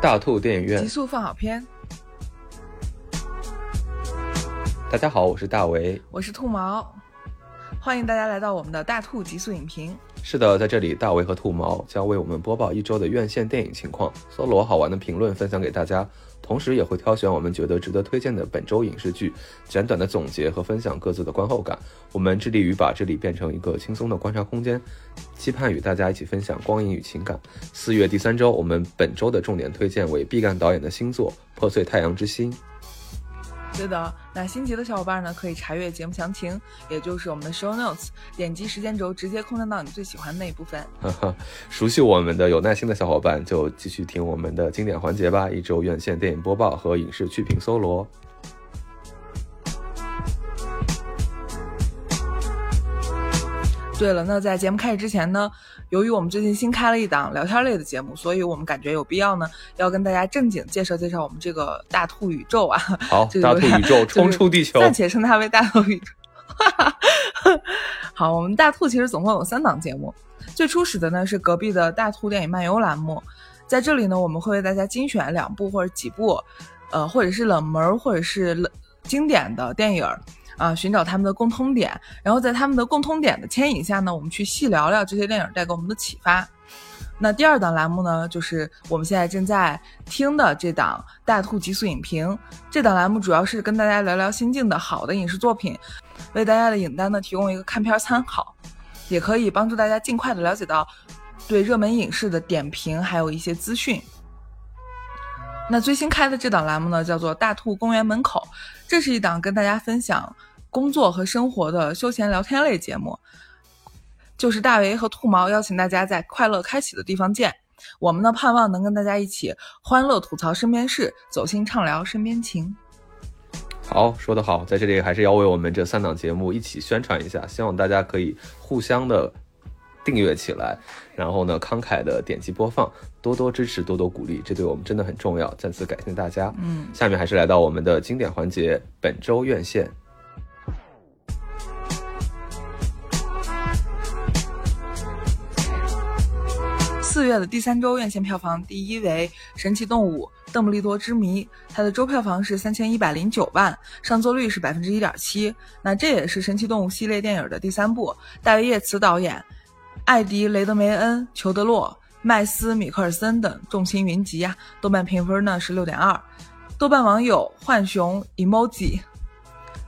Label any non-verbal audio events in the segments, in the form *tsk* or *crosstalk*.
大兔电影院极速放好片。大家好，我是大为，我是兔毛，欢迎大家来到我们的大兔极速影评。是的，在这里，大为和兔毛将为我们播报一周的院线电影情况，搜罗好玩的评论分享给大家，同时也会挑选我们觉得值得推荐的本周影视剧，简短的总结和分享各自的观后感。我们致力于把这里变成一个轻松的观察空间，期盼与大家一起分享光影与情感。四月第三周，我们本周的重点推荐为毕赣导演的新作《破碎太阳之心》。对的，那心急的小伙伴呢，可以查阅节目详情，也就是我们的 show notes，点击时间轴直接空降到你最喜欢的那一部分。呵呵，熟悉我们的有耐心的小伙伴就继续听我们的经典环节吧，一周院线电影播报和影视剧评搜罗。对了，那在节目开始之前呢，由于我们最近新开了一档聊天类的节目，所以我们感觉有必要呢，要跟大家正经介绍介绍我们这个大兔宇宙啊。*laughs* 好，大兔宇宙冲出地球，暂且称它为大兔宇宙。*laughs* 好，我们大兔其实总共有三档节目，最初始的呢是隔壁的大兔电影漫游栏目，在这里呢，我们会为大家精选两部或者几部，呃，或者是冷门或者是冷经典的电影。啊，寻找他们的共通点，然后在他们的共通点的牵引下呢，我们去细聊聊这些电影带给我们的启发。那第二档栏目呢，就是我们现在正在听的这档《大兔极速影评》。这档栏目主要是跟大家聊聊新晋的好的影视作品，为大家的影单呢提供一个看片参考，也可以帮助大家尽快的了解到对热门影视的点评，还有一些资讯。那最新开的这档栏目呢，叫做《大兔公园门口》，这是一档跟大家分享。工作和生活的休闲聊天类节目，就是大为和兔毛邀请大家在快乐开启的地方见。我们呢，盼望能跟大家一起欢乐吐槽身边事，走心畅聊身边情。好，说得好，在这里还是要为我们这三档节目一起宣传一下，希望大家可以互相的订阅起来，然后呢，慷慨的点击播放，多多支持，多多鼓励，这对我们真的很重要。再次感谢大家。嗯，下面还是来到我们的经典环节，本周院线。四月的第三周院线票房第一为《神奇动物：邓布利多之谜》，它的周票房是三千一百零九万，上座率是百分之一点七。那这也是《神奇动物》系列电影的第三部，戴维·叶茨导演，艾迪·雷德梅恩、裘德洛、麦斯·米克尔森等众星云集啊！豆瓣评分呢是六点二。豆瓣网友浣熊 emoji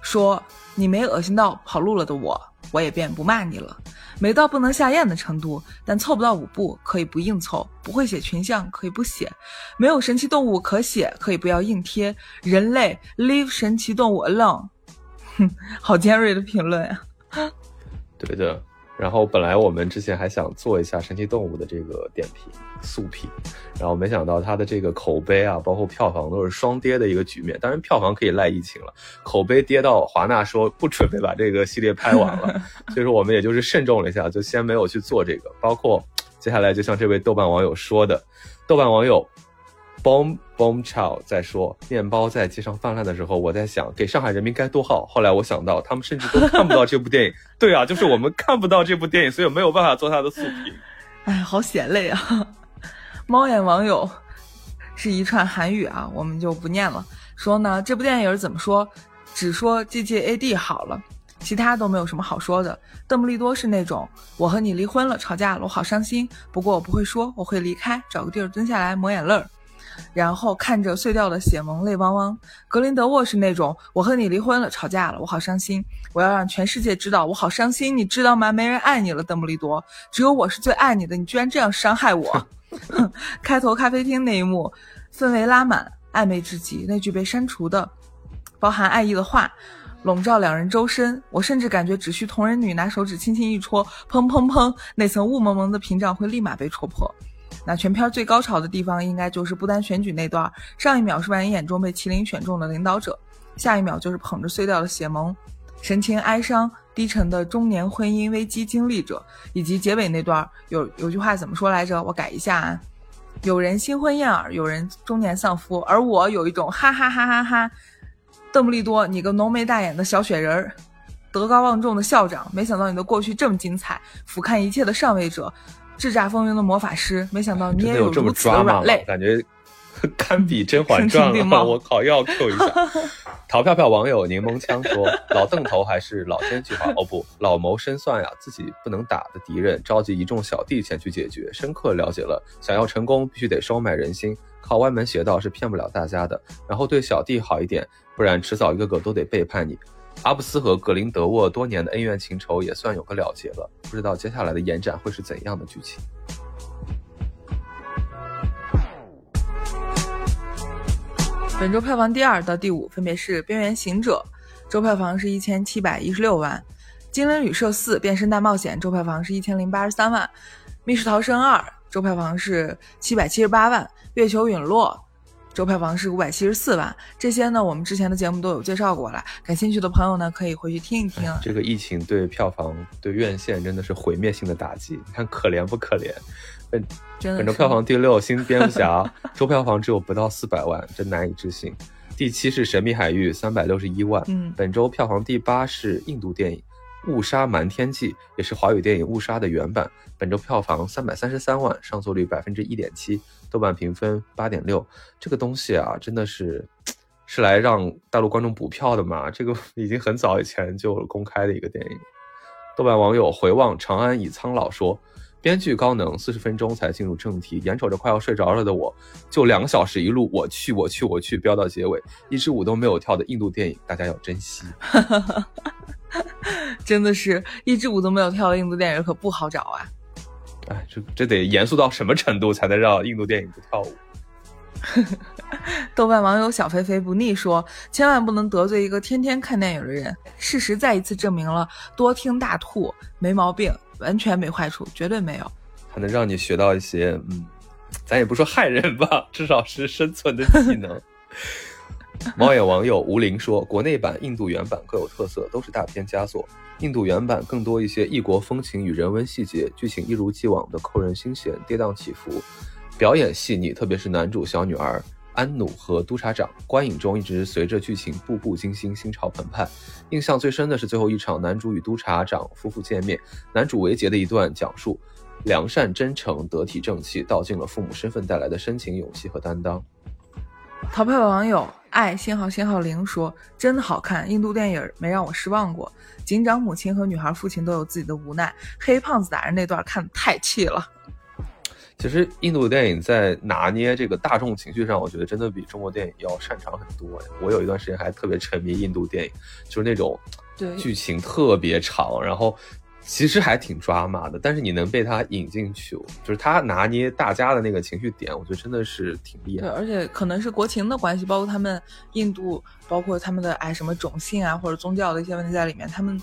说：“你没恶心到跑路了的我，我也便不骂你了。”没到不能下咽的程度，但凑不到五步可以不硬凑，不会写群像可以不写，没有神奇动物可写可以不要硬贴。人类 leave 神奇动物 alone，哼，好尖锐的评论呀！对的。然后本来我们之前还想做一下神奇动物的这个点评速评，然后没想到它的这个口碑啊，包括票房都是双跌的一个局面。当然票房可以赖疫情了，口碑跌到华纳说不准备把这个系列拍完了，*laughs* 所以说我们也就是慎重了一下，就先没有去做这个。包括接下来就像这位豆瓣网友说的，豆瓣网友。Boom Boom Chow 在说面包在街上泛滥的时候，我在想给上海人民该多好。后来我想到，他们甚至都看不到这部电影。*laughs* 对啊，就是我们看不到这部电影，所以没有办法做他的素评。*laughs* 哎，好血泪啊！猫眼网友是一串韩语啊，我们就不念了。说呢，这部电影怎么说？只说 G G A D 好了，其他都没有什么好说的。邓布利多是那种，我和你离婚了，吵架了，我好伤心。不过我不会说，我会离开，找个地儿蹲下来抹眼泪儿。然后看着碎掉的血盟，泪汪汪。格林德沃是那种，我和你离婚了，吵架了，我好伤心，我要让全世界知道我好伤心，你知道吗？没人爱你了，邓布利多，只有我是最爱你的，你居然这样伤害我。*laughs* 开头咖啡厅那一幕，氛围拉满，暧昧至极。那句被删除的，包含爱意的话，笼罩两人周身。我甚至感觉，只需同人女拿手指轻轻一戳，砰砰砰，那层雾蒙蒙的屏障会立马被戳破。那全片最高潮的地方，应该就是不丹选举那段。上一秒是万人眼中被麒麟选中的领导者，下一秒就是捧着碎掉的血盟，神情哀伤、低沉的中年婚姻危机经历者，以及结尾那段有有句话怎么说来着？我改一下啊，有人新婚燕尔，有人中年丧夫，而我有一种哈哈哈哈哈。邓布利多，你个浓眉大眼的小雪人儿，德高望重的校长，没想到你的过去这么精彩，俯瞰一切的上位者。叱咤风云的魔法师，没想到你也有如此的软肋。感觉 *laughs* 堪比《甄嬛传》了，*laughs* 我靠，又要 Q 一下。*laughs* 淘票票网友柠檬枪说：“老邓头还是老奸巨猾？哦不，老谋深算呀！自己不能打的敌人，召集一众小弟前去解决，深刻了解了想要成功必须得收买人心，靠歪门邪道是骗不了大家的。然后对小弟好一点，不然迟早一个个都得背叛你。阿布斯和格林德沃多年的恩怨情仇也算有个了结了，不知道接下来的延展会是怎样的剧情。”本周票房第二到第五分别是《边缘行者》，周票房是一千七百一十六万；《精灵旅社四：变身大冒险》周票房是一千零八十三万；《密室逃生二》周票房是七百七十八万；《月球陨落》周票房是五百七十四万。这些呢，我们之前的节目都有介绍过了，感兴趣的朋友呢，可以回去听一听。这个疫情对票房、对院线真的是毁灭性的打击，你看可怜不可怜？本本周票房第六，《新蝙蝠侠》周票房只有不到四百万，真难以置信。第七是《神秘海域》，三百六十一万。嗯，本周票房第八是印度电影《误杀瞒天记》，也是华语电影《误杀》的原版。本周票房三百三十三万，上座率百分之一点七，豆瓣评分八点六。这个东西啊，真的是是来让大陆观众补票的嘛？这个 *laughs* 已经很早以前就公开的一个电影。豆瓣网友回望长安已苍老说。编剧高能，四十分钟才进入正题，眼瞅着快要睡着了的我，就两个小时一路我去我去我去飙到结尾，一支舞都没有跳的印度电影，大家要珍惜。*laughs* 真的是一支舞都没有跳的印度电影可不好找啊！哎，这这得严肃到什么程度才能让印度电影不跳舞？*laughs* 豆瓣网友小肥肥不腻说：“千万不能得罪一个天天看电影的人。”事实再一次证明了，多听大吐没毛病。完全没坏处，绝对没有，还能让你学到一些，嗯，咱也不说害人吧，至少是生存的技能。*laughs* 猫眼网友吴林说，国内版、印度原版各有特色，都是大片佳作。印度原版更多一些异国风情与人文细节，剧情一如既往的扣人心弦，跌宕起伏，表演细腻，特别是男主小女儿。安努和督察长观影中一直随着剧情步步惊心，心潮澎湃。印象最深的是最后一场男主与督察长夫妇见面，男主维杰的一段讲述，良善真诚、得体正气，道尽了父母身份带来的深情、勇气和担当。淘票网友爱信号信号零说：“真的好看，印度电影没让我失望过。警长母亲和女孩父亲都有自己的无奈，黑胖子打人那段看的太气了。”其实印度电影在拿捏这个大众情绪上，我觉得真的比中国电影要擅长很多。我有一段时间还特别沉迷印度电影，就是那种剧情特别长，然后其实还挺抓马的，但是你能被他引进去，就是他拿捏大家的那个情绪点，我觉得真的是挺厉害。对，而且可能是国情的关系，包括他们印度，包括他们的哎什么种姓啊或者宗教的一些问题在里面，他们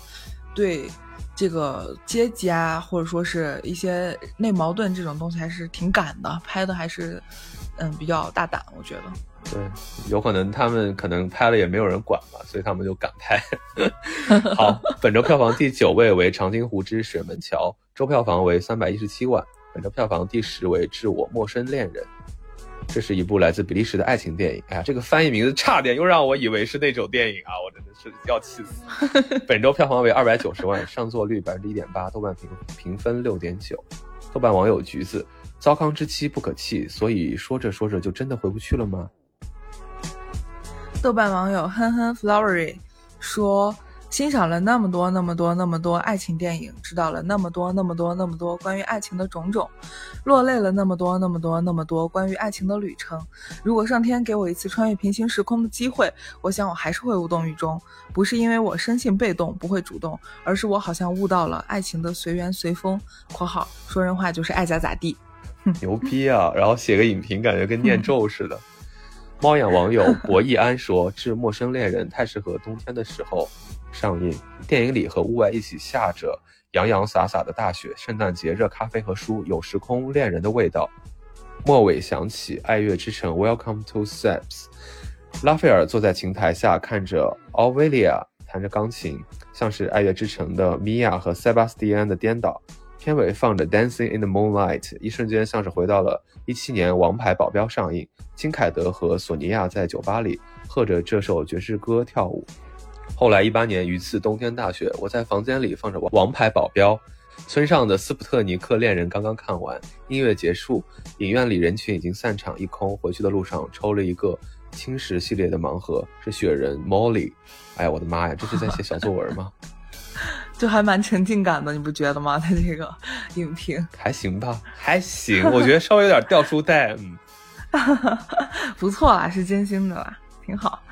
对。这个阶级啊，或者说是一些内矛盾这种东西，还是挺敢的，拍的还是，嗯，比较大胆，我觉得。对，有可能他们可能拍了也没有人管吧，所以他们就敢拍。*laughs* 好，本周票房第九位为《长津湖之水门桥》，周票房为三百一十七万。本周票房第十位《致我陌生恋人》。这是一部来自比利时的爱情电影。哎呀，这个翻译名字差点又让我以为是那种电影啊！我真的是要气死。*laughs* 本周票房为二百九十万，上座率百分之一点八，豆瓣评评分六点九。豆瓣网友橘子：糟糠之妻不可弃，所以说着说着就真的回不去了吗？豆瓣网友哼哼 flowery 说。欣赏了那么多、那么多、那么多爱情电影，知道了那么多、那么多、那么多关于爱情的种种，落泪了那么多、那么多、那么多关于爱情的旅程。如果上天给我一次穿越平行时空的机会，我想我还是会无动于衷。不是因为我生性被动，不会主动，而是我好像悟到了爱情的随缘随风。（括号说人话就是爱咋咋地。*laughs* ）牛逼啊！然后写个影评，感觉跟念咒似的。*laughs* 猫眼网友 *laughs* 博弈安说：“致陌生恋人太适合冬天的时候。”上映电影里和屋外一起下着洋洋洒洒的大雪，圣诞节热咖啡和书有时空恋人的味道。末尾响起《爱乐之城》，Welcome to Seps。拉斐尔坐在琴台下，看着奥维利亚弹着钢琴，像是《爱乐之城》的米娅和塞巴斯蒂安的颠倒。片尾放着《Dancing in the Moonlight》，一瞬间像是回到了一七年《王牌保镖》上映，金凯德和索尼娅在酒吧里和着这首爵士歌跳舞。后来一八年一次冬天大雪，我在房间里放着《王牌保镖》，村上的《斯普特尼克恋人》刚刚看完，音乐结束，影院里人群已经散场一空。回去的路上抽了一个青石系列的盲盒，是雪人 Molly。哎呀，我的妈呀，这是在写小作文吗？*laughs* 就还蛮沉浸感的，你不觉得吗？他这个影评还行吧，还行，我觉得稍微有点掉书袋，嗯，*laughs* 不错啊，是真心的啦，挺好。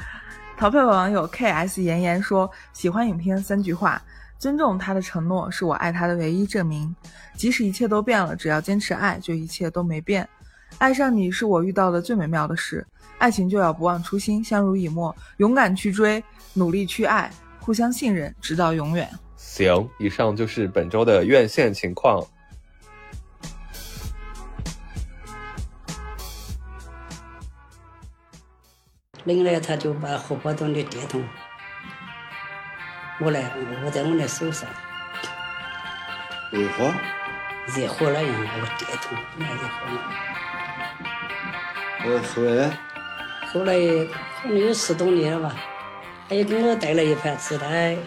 淘票网友 K S 妍妍说：“喜欢影片三句话，尊重他的承诺是我爱他的唯一证明。即使一切都变了，只要坚持爱，就一切都没变。爱上你是我遇到的最美妙的事。爱情就要不忘初心，相濡以沫，勇敢去追，努力去爱，互相信任，直到永远。”行，以上就是本周的院线情况。领来他就把荷包蛋的电筒，我来握在我的手上。热火？热火那样那个电筒，那热火了。呃，后来？后来可能有十多年了吧，他又给我带了一盘磁带。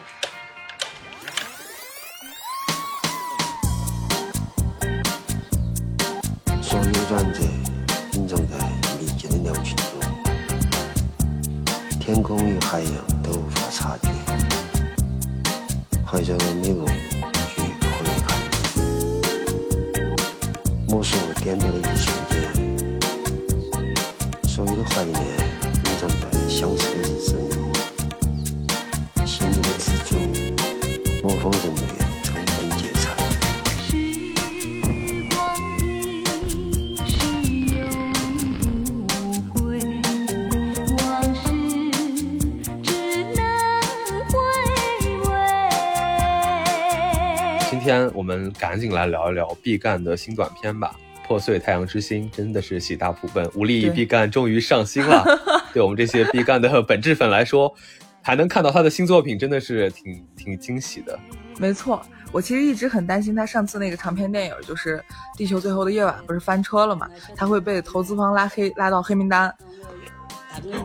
赶紧来聊一聊毕赣的新短片吧，《破碎太阳之心》真的是喜大普奔，无力毕赣终于上新了。*laughs* 对我们这些毕赣的本质粉来说，还能看到他的新作品，真的是挺挺惊喜的。没错，我其实一直很担心他上次那个长篇电影，就是《地球最后的夜晚》，不是翻车了嘛？他会被投资方拉黑，拉到黑名单。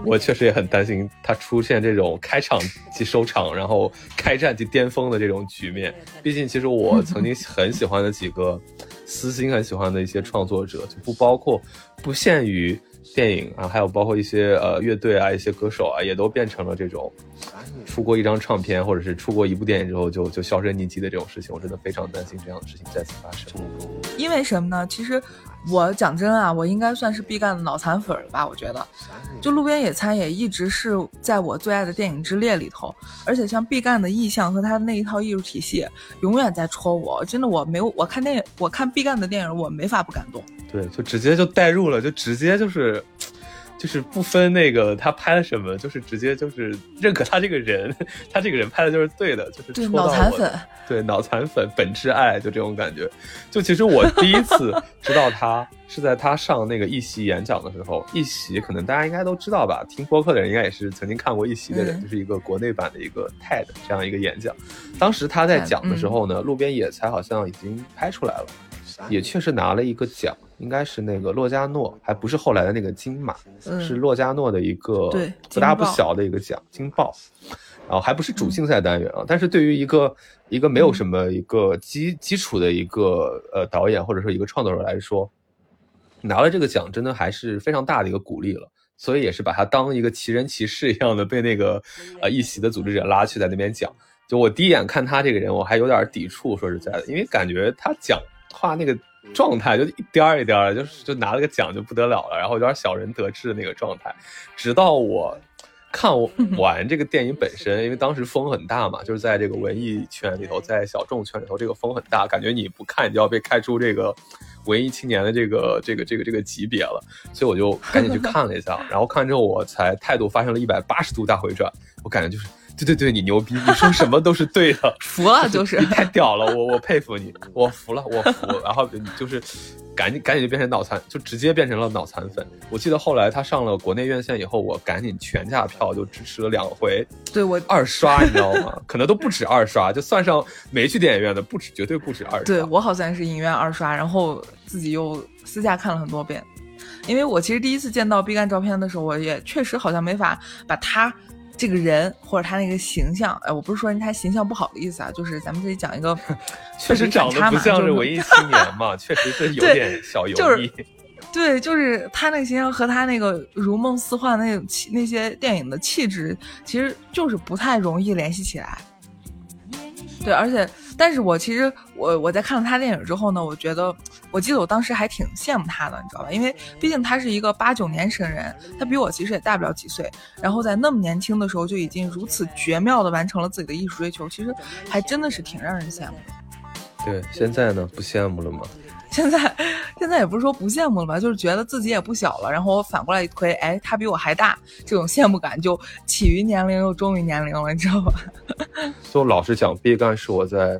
我确实也很担心他出现这种开场即收场，然后开战即巅峰的这种局面。毕竟，其实我曾经很喜欢的几个私心很喜欢的一些创作者，就不包括不限于电影啊，还有包括一些呃乐队啊、一些歌手啊，也都变成了这种出过一张唱片或者是出过一部电影之后就就销声匿迹的这种事情。我真的非常担心这样的事情再次发生。因为什么呢？其实我讲真啊，我应该算是毕赣的脑残粉了吧？我觉得，就《路边野餐》也一直是在我最爱的电影之列里头。而且像毕赣的意象和他的那一套艺术体系，永远在戳我。真的，我没有我看电影，我看毕赣的电影，我没法不感动。对，就直接就带入了，就直接就是。就是不分那个他拍了什么，就是直接就是认可他这个人，他这个人拍的就是对的，就是戳到脑残粉我，对脑残粉本质爱，就这种感觉。就其实我第一次知道他是在他上那个一席演讲的时候，一席可能大家应该都知道吧，听播客的人应该也是曾经看过一席的人，嗯就是一个国内版的一个 TED 这样一个演讲。当时他在讲的时候呢，路边野餐好像已经拍出来了。也确实拿了一个奖，应该是那个洛迦诺，还不是后来的那个金马，嗯是洛迦诺的一个对不大不小的一个奖，金豹。然后还不是主竞赛单元啊，但是对于一个一个没有什么一个基基础的一个呃导演或者说一个创作者来说，拿了这个奖真的还是非常大的一个鼓励了。所以也是把他当一个奇人奇事一样的被那个呃一席的组织者拉去在那边讲。就我第一眼看他这个人，我还有点抵触，说实在的，因为感觉他讲话那个状态就一颠儿一颠儿的，就是就拿了个奖就不得了了，然后有点小人得志的那个状态。直到我看完 *laughs* 这个电影本身，因为当时风很大嘛，就是在这个文艺圈里头，在小众圈里头，这个风很大，感觉你不看你就要被开出这个文艺青年的这个这个这个这个级别了，所以我就赶紧去看了一下，然后看完之后我才态度发生了一百八十度大回转，我感觉就是。对对对，你牛逼，你说什么都是对的，*laughs* 服了 *laughs* 就是你太屌了，我我佩服你，我服了，我服。然后你就是赶紧赶紧就变成脑残，就直接变成了脑残粉。我记得后来他上了国内院线以后，我赶紧全价票就支持了两回对我二刷，你知道吗？可能都不止二刷，就算上没去电影院的，不止，绝对不止二刷。对我好像是影院二刷，然后自己又私下看了很多遍。因为我其实第一次见到毕赣照片的时候，我也确实好像没法把他这个人或者他那个形象，哎，我不是说人他形象不好的意思啊，就是咱们这里讲一个 *laughs* 确实长得不像是文艺青年嘛，确实是有 *laughs* 点小油就是腻。*laughs* 对，就是他那个形象和他那个如梦似幻那种气那些电影的气质，其实就是不太容易联系起来。对，而且，但是我其实我我在看了他电影之后呢，我觉得，我记得我当时还挺羡慕他的，你知道吧？因为毕竟他是一个八九年生人，他比我其实也大不了几岁，然后在那么年轻的时候就已经如此绝妙的完成了自己的艺术追求，其实还真的是挺让人羡慕的。对，现在呢不羡慕了吗？现在 *laughs* 现在也不是说不羡慕了吧，就是觉得自己也不小了，然后我反过来一推，哎，他比我还大，这种羡慕感就起于年龄又终于年龄了，你知道吧？*laughs* 就老实讲，毕赣是我在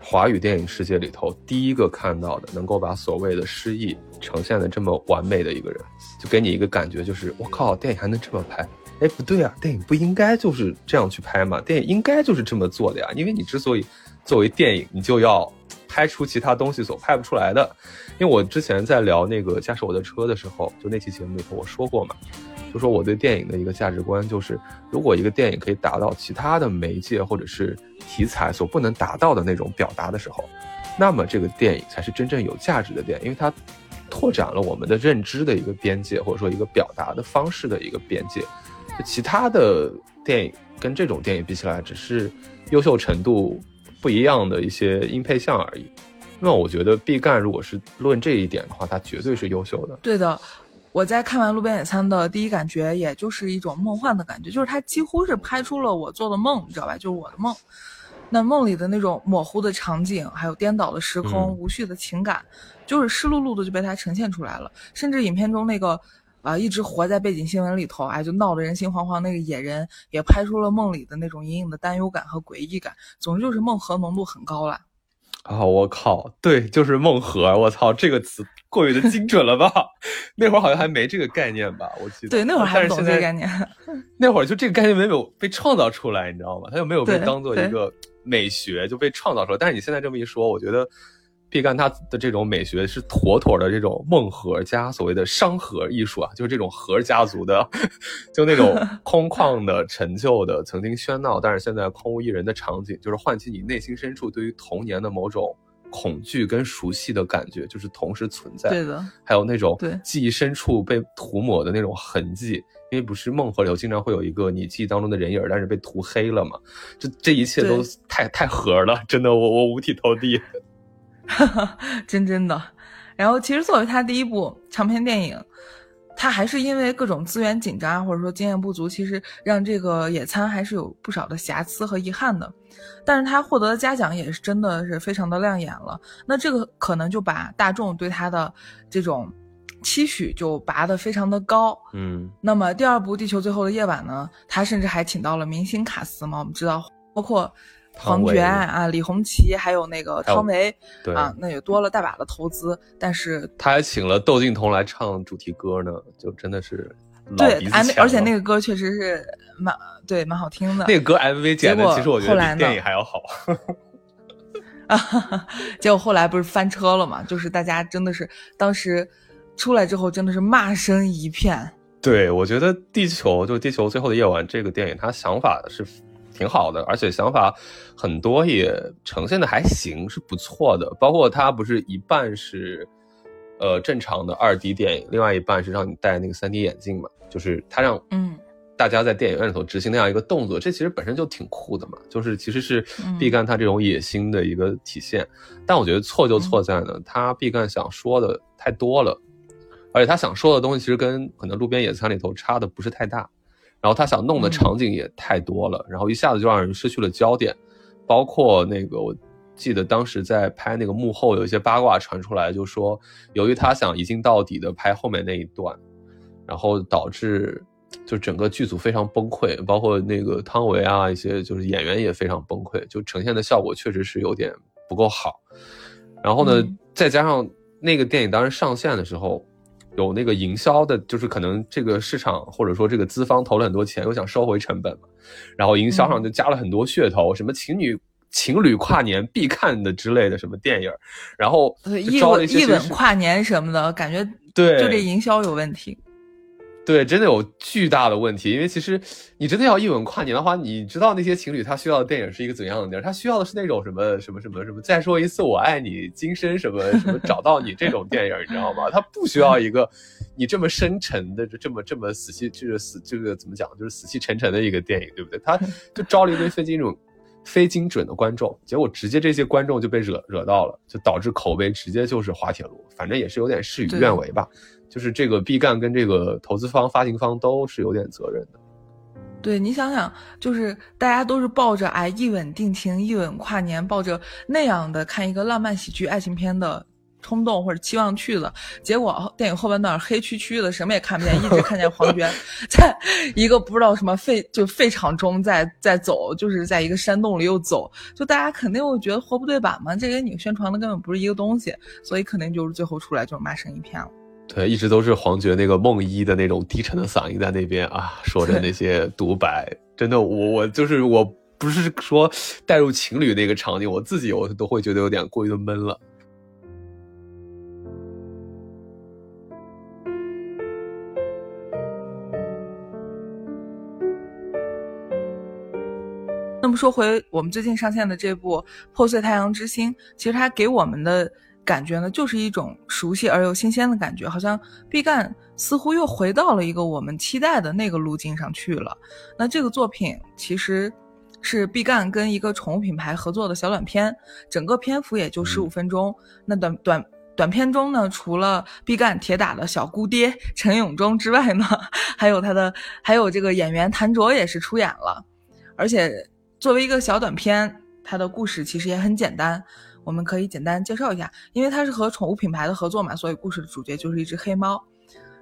华语电影世界里头第一个看到的能够把所谓的诗意呈现的这么完美的一个人，就给你一个感觉，就是我靠，电影还能这么拍？哎，不对啊，电影不应该就是这样去拍嘛？电影应该就是这么做的呀，因为你之所以作为电影，你就要拍出其他东西所拍不出来的。因为我之前在聊那个驾驶我的车的时候，就那期节目里头我说过嘛，就说我对电影的一个价值观就是，如果一个电影可以达到其他的媒介或者是题材所不能达到的那种表达的时候，那么这个电影才是真正有价值的电影，因为它拓展了我们的认知的一个边界，或者说一个表达的方式的一个边界。其他的电影跟这种电影比起来，只是优秀程度不一样的一些音配项而已。那我觉得毕赣如果是论这一点的话，他绝对是优秀的。对的，我在看完《路边野餐》的第一感觉，也就是一种梦幻的感觉，就是他几乎是拍出了我做的梦，你知道吧？就是我的梦。那梦里的那种模糊的场景，还有颠倒的时空、嗯无序的情感，就是湿漉漉的就被他呈现出来了。甚至影片中那个啊、一直活在背景新闻里头，哎，就闹得人心惶惶那个野人，也拍出了梦里的那种隐隐的担忧感和诡异感。总之就是梦核浓度很高了。啊、我靠，对，就是梦核，我操，这个词过于的精准了吧？*laughs* 那会儿好像还没这个概念吧？我记得。对，那会儿还不懂但是现在这个概念。*laughs* 那会儿就这个概念没有被创造出来，你知道吗？它又没有被当做一个美学就被创造出来。但是你现在这么一说，我觉得毕赣他的这种美学是妥妥的这种梦核加所谓的商核艺术啊，就是这种核家族的，*laughs* 就那种 *laughs* 空旷的、陈旧的、曾经喧闹，但是现在空无一人的场景，就是唤起你内心深处对于童年的某种。恐惧跟熟悉的感觉，就是同时存在。对的，还有那种对记忆深处被涂抹的那种痕迹，因为不是梦河流经常会有一个你记忆当中的人影儿，但是被涂黑了嘛，这这一切都对太太合了，真的，我我五体投地。*laughs* 真真的。然后其实作为他第一部长篇电影，他还是因为各种资源紧张啊或者说经验不足，其实让这个野餐还是有不少的瑕疵和遗憾的。但是他获得的嘉奖也是真的是非常的亮眼了。那这个可能就把大众对他的这种期许就拔得非常的高。嗯，那么第二部《地球最后的夜晚》呢，他甚至还请到了明星卡司嘛，我们知道包括黄汤唯觉啊、李红旗，还有那个汤唯对啊，那也多了大把的投资。但是他还请了窦靖童来唱主题歌呢，就真的是对而且那个歌确实是蛮对蛮好听的。那个歌 MV 剪的，其实我觉得比后来呢电影还要好。啊，结果后来不是翻车了嘛？就是大家真的是当时出来之后，真的是骂声一片。对，我觉得《地球》就《地球最后的夜晚》这个电影，它想法是挺好的，而且想法很多也呈现的还行，是不错的。包括它不是一半是呃正常的二 D 电影，另外一半是让你戴那个三 D 眼镜嘛，就是它让嗯大家在电影院里头执行那样一个动作，这其实本身就挺酷的嘛，就是其实是嗯毕赣他这种野心的一个体现。但我觉得错就错在呢，他毕赣想说的太多了，而且他想说的东西其实跟可能路边野餐里头差的不是太大，然后他想弄的嗯场景也太多了，然后一下子就让人失去了焦点，包括那个我。记得当时在拍那个幕后，有一些八卦传出来，就说由于他想一镜到底的拍后面那一段，然后导致就整个剧组非常崩溃，包括那个汤唯啊，一些就是演员也非常崩溃，就呈现的效果确实是有点不够好。然后呢，嗯再加上那个电影当时上线的时候，有那个营销的，就是可能这个市场或者说这个资方投了很多钱，又想收回成本嘛，然后营销上就加了很多噱头，什么情侣。情侣跨年必看的之类的什么电影，然后一吻一吻跨年什么的，感觉对就这营销有问题。对，真的有巨大的问题，因为其实你真的要一吻跨年的话，你知道那些情侣他需要的电影是一个怎样的电影？他需要的是那种什么什么什么什么，再说一次我爱你，今生什么什么找到你这种电影，你知道吗？他不需要一个你这么深沉的，这么这么死气，就是死这个怎么讲，就是死气沉沉的一个电影，对不对？他就招了一堆非精准、非精准的观众，结果直接这些观众就被惹惹到了，就导致口碑直接就是滑铁卢。反正也是有点事与愿违吧。就是这个毕赣跟这个投资方、发行方都是有点责任的。对你想想，就是大家都是抱着哎一吻定情、一吻跨年，抱着那样的看一个浪漫喜剧爱情片的冲动或者期望去的，结果电影后半段黑黢黢的，什么也看不见，一直看见黄觉 *laughs* 在一个不知道什么废就废场中在在走，就是在一个山洞里又走，就大家肯定会觉得活不对版嘛，这跟你宣传的根本不是一个东西，所以肯定就是最后出来就是骂声一片了。对，一直都是黄觉那个梦一的那种低沉的嗓音在那边啊，说着那些独白，真的，我我就是我不是说带入情侣那个场景，我自己我都会觉得有点过于的闷了。那么说回我们最近上线的这部《破碎太阳之心》，其实它给我们的感觉呢，就是一种熟悉而又新鲜的感觉，好像毕赣似乎又回到了一个我们期待的那个路径上去了。那这个作品其实是毕赣跟一个宠物品牌合作的小短片，整个篇幅也就十五分钟。那短短短片中呢，除了毕赣铁打的小姑爹陈永忠之外呢，*laughs* 还有他的还有这个演员谭卓也是出演了，而且。作为一个小短片，它的故事其实也很简单，我们可以简单介绍一下。因为它是和宠物品牌的合作嘛，所以故事的主角就是一只黑猫。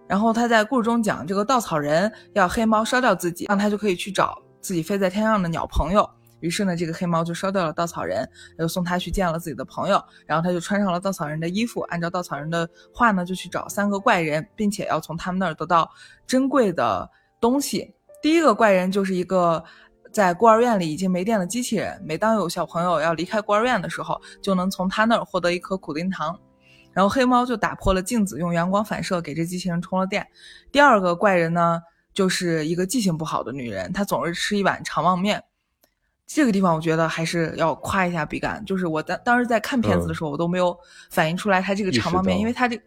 然后他在故事中讲，这个稻草人要黑猫烧掉自己，让他就可以去找自己飞在天上的鸟朋友。于是呢，这个黑猫就烧掉了稻草人，又送他去见了自己的朋友。然后他就穿上了稻草人的衣服，按照稻草人的话呢，就去找三个怪人，并且要从他们那儿得到珍贵的东西。第一个怪人就是一个。在孤儿院里已经没电的机器人，每当有小朋友要离开孤儿院的时候，就能从他那儿获得一颗苦丁糖。然后黑猫就打破了镜子，用阳光反射给这机器人充了电。第二个怪人呢，就是一个记性不好的女人，她总是吃一碗长旺面。这个地方我觉得还是要夸一下笔杆，就是我当当时在看片子的时候，我都没有反映出来他这个长旺面，因为他这。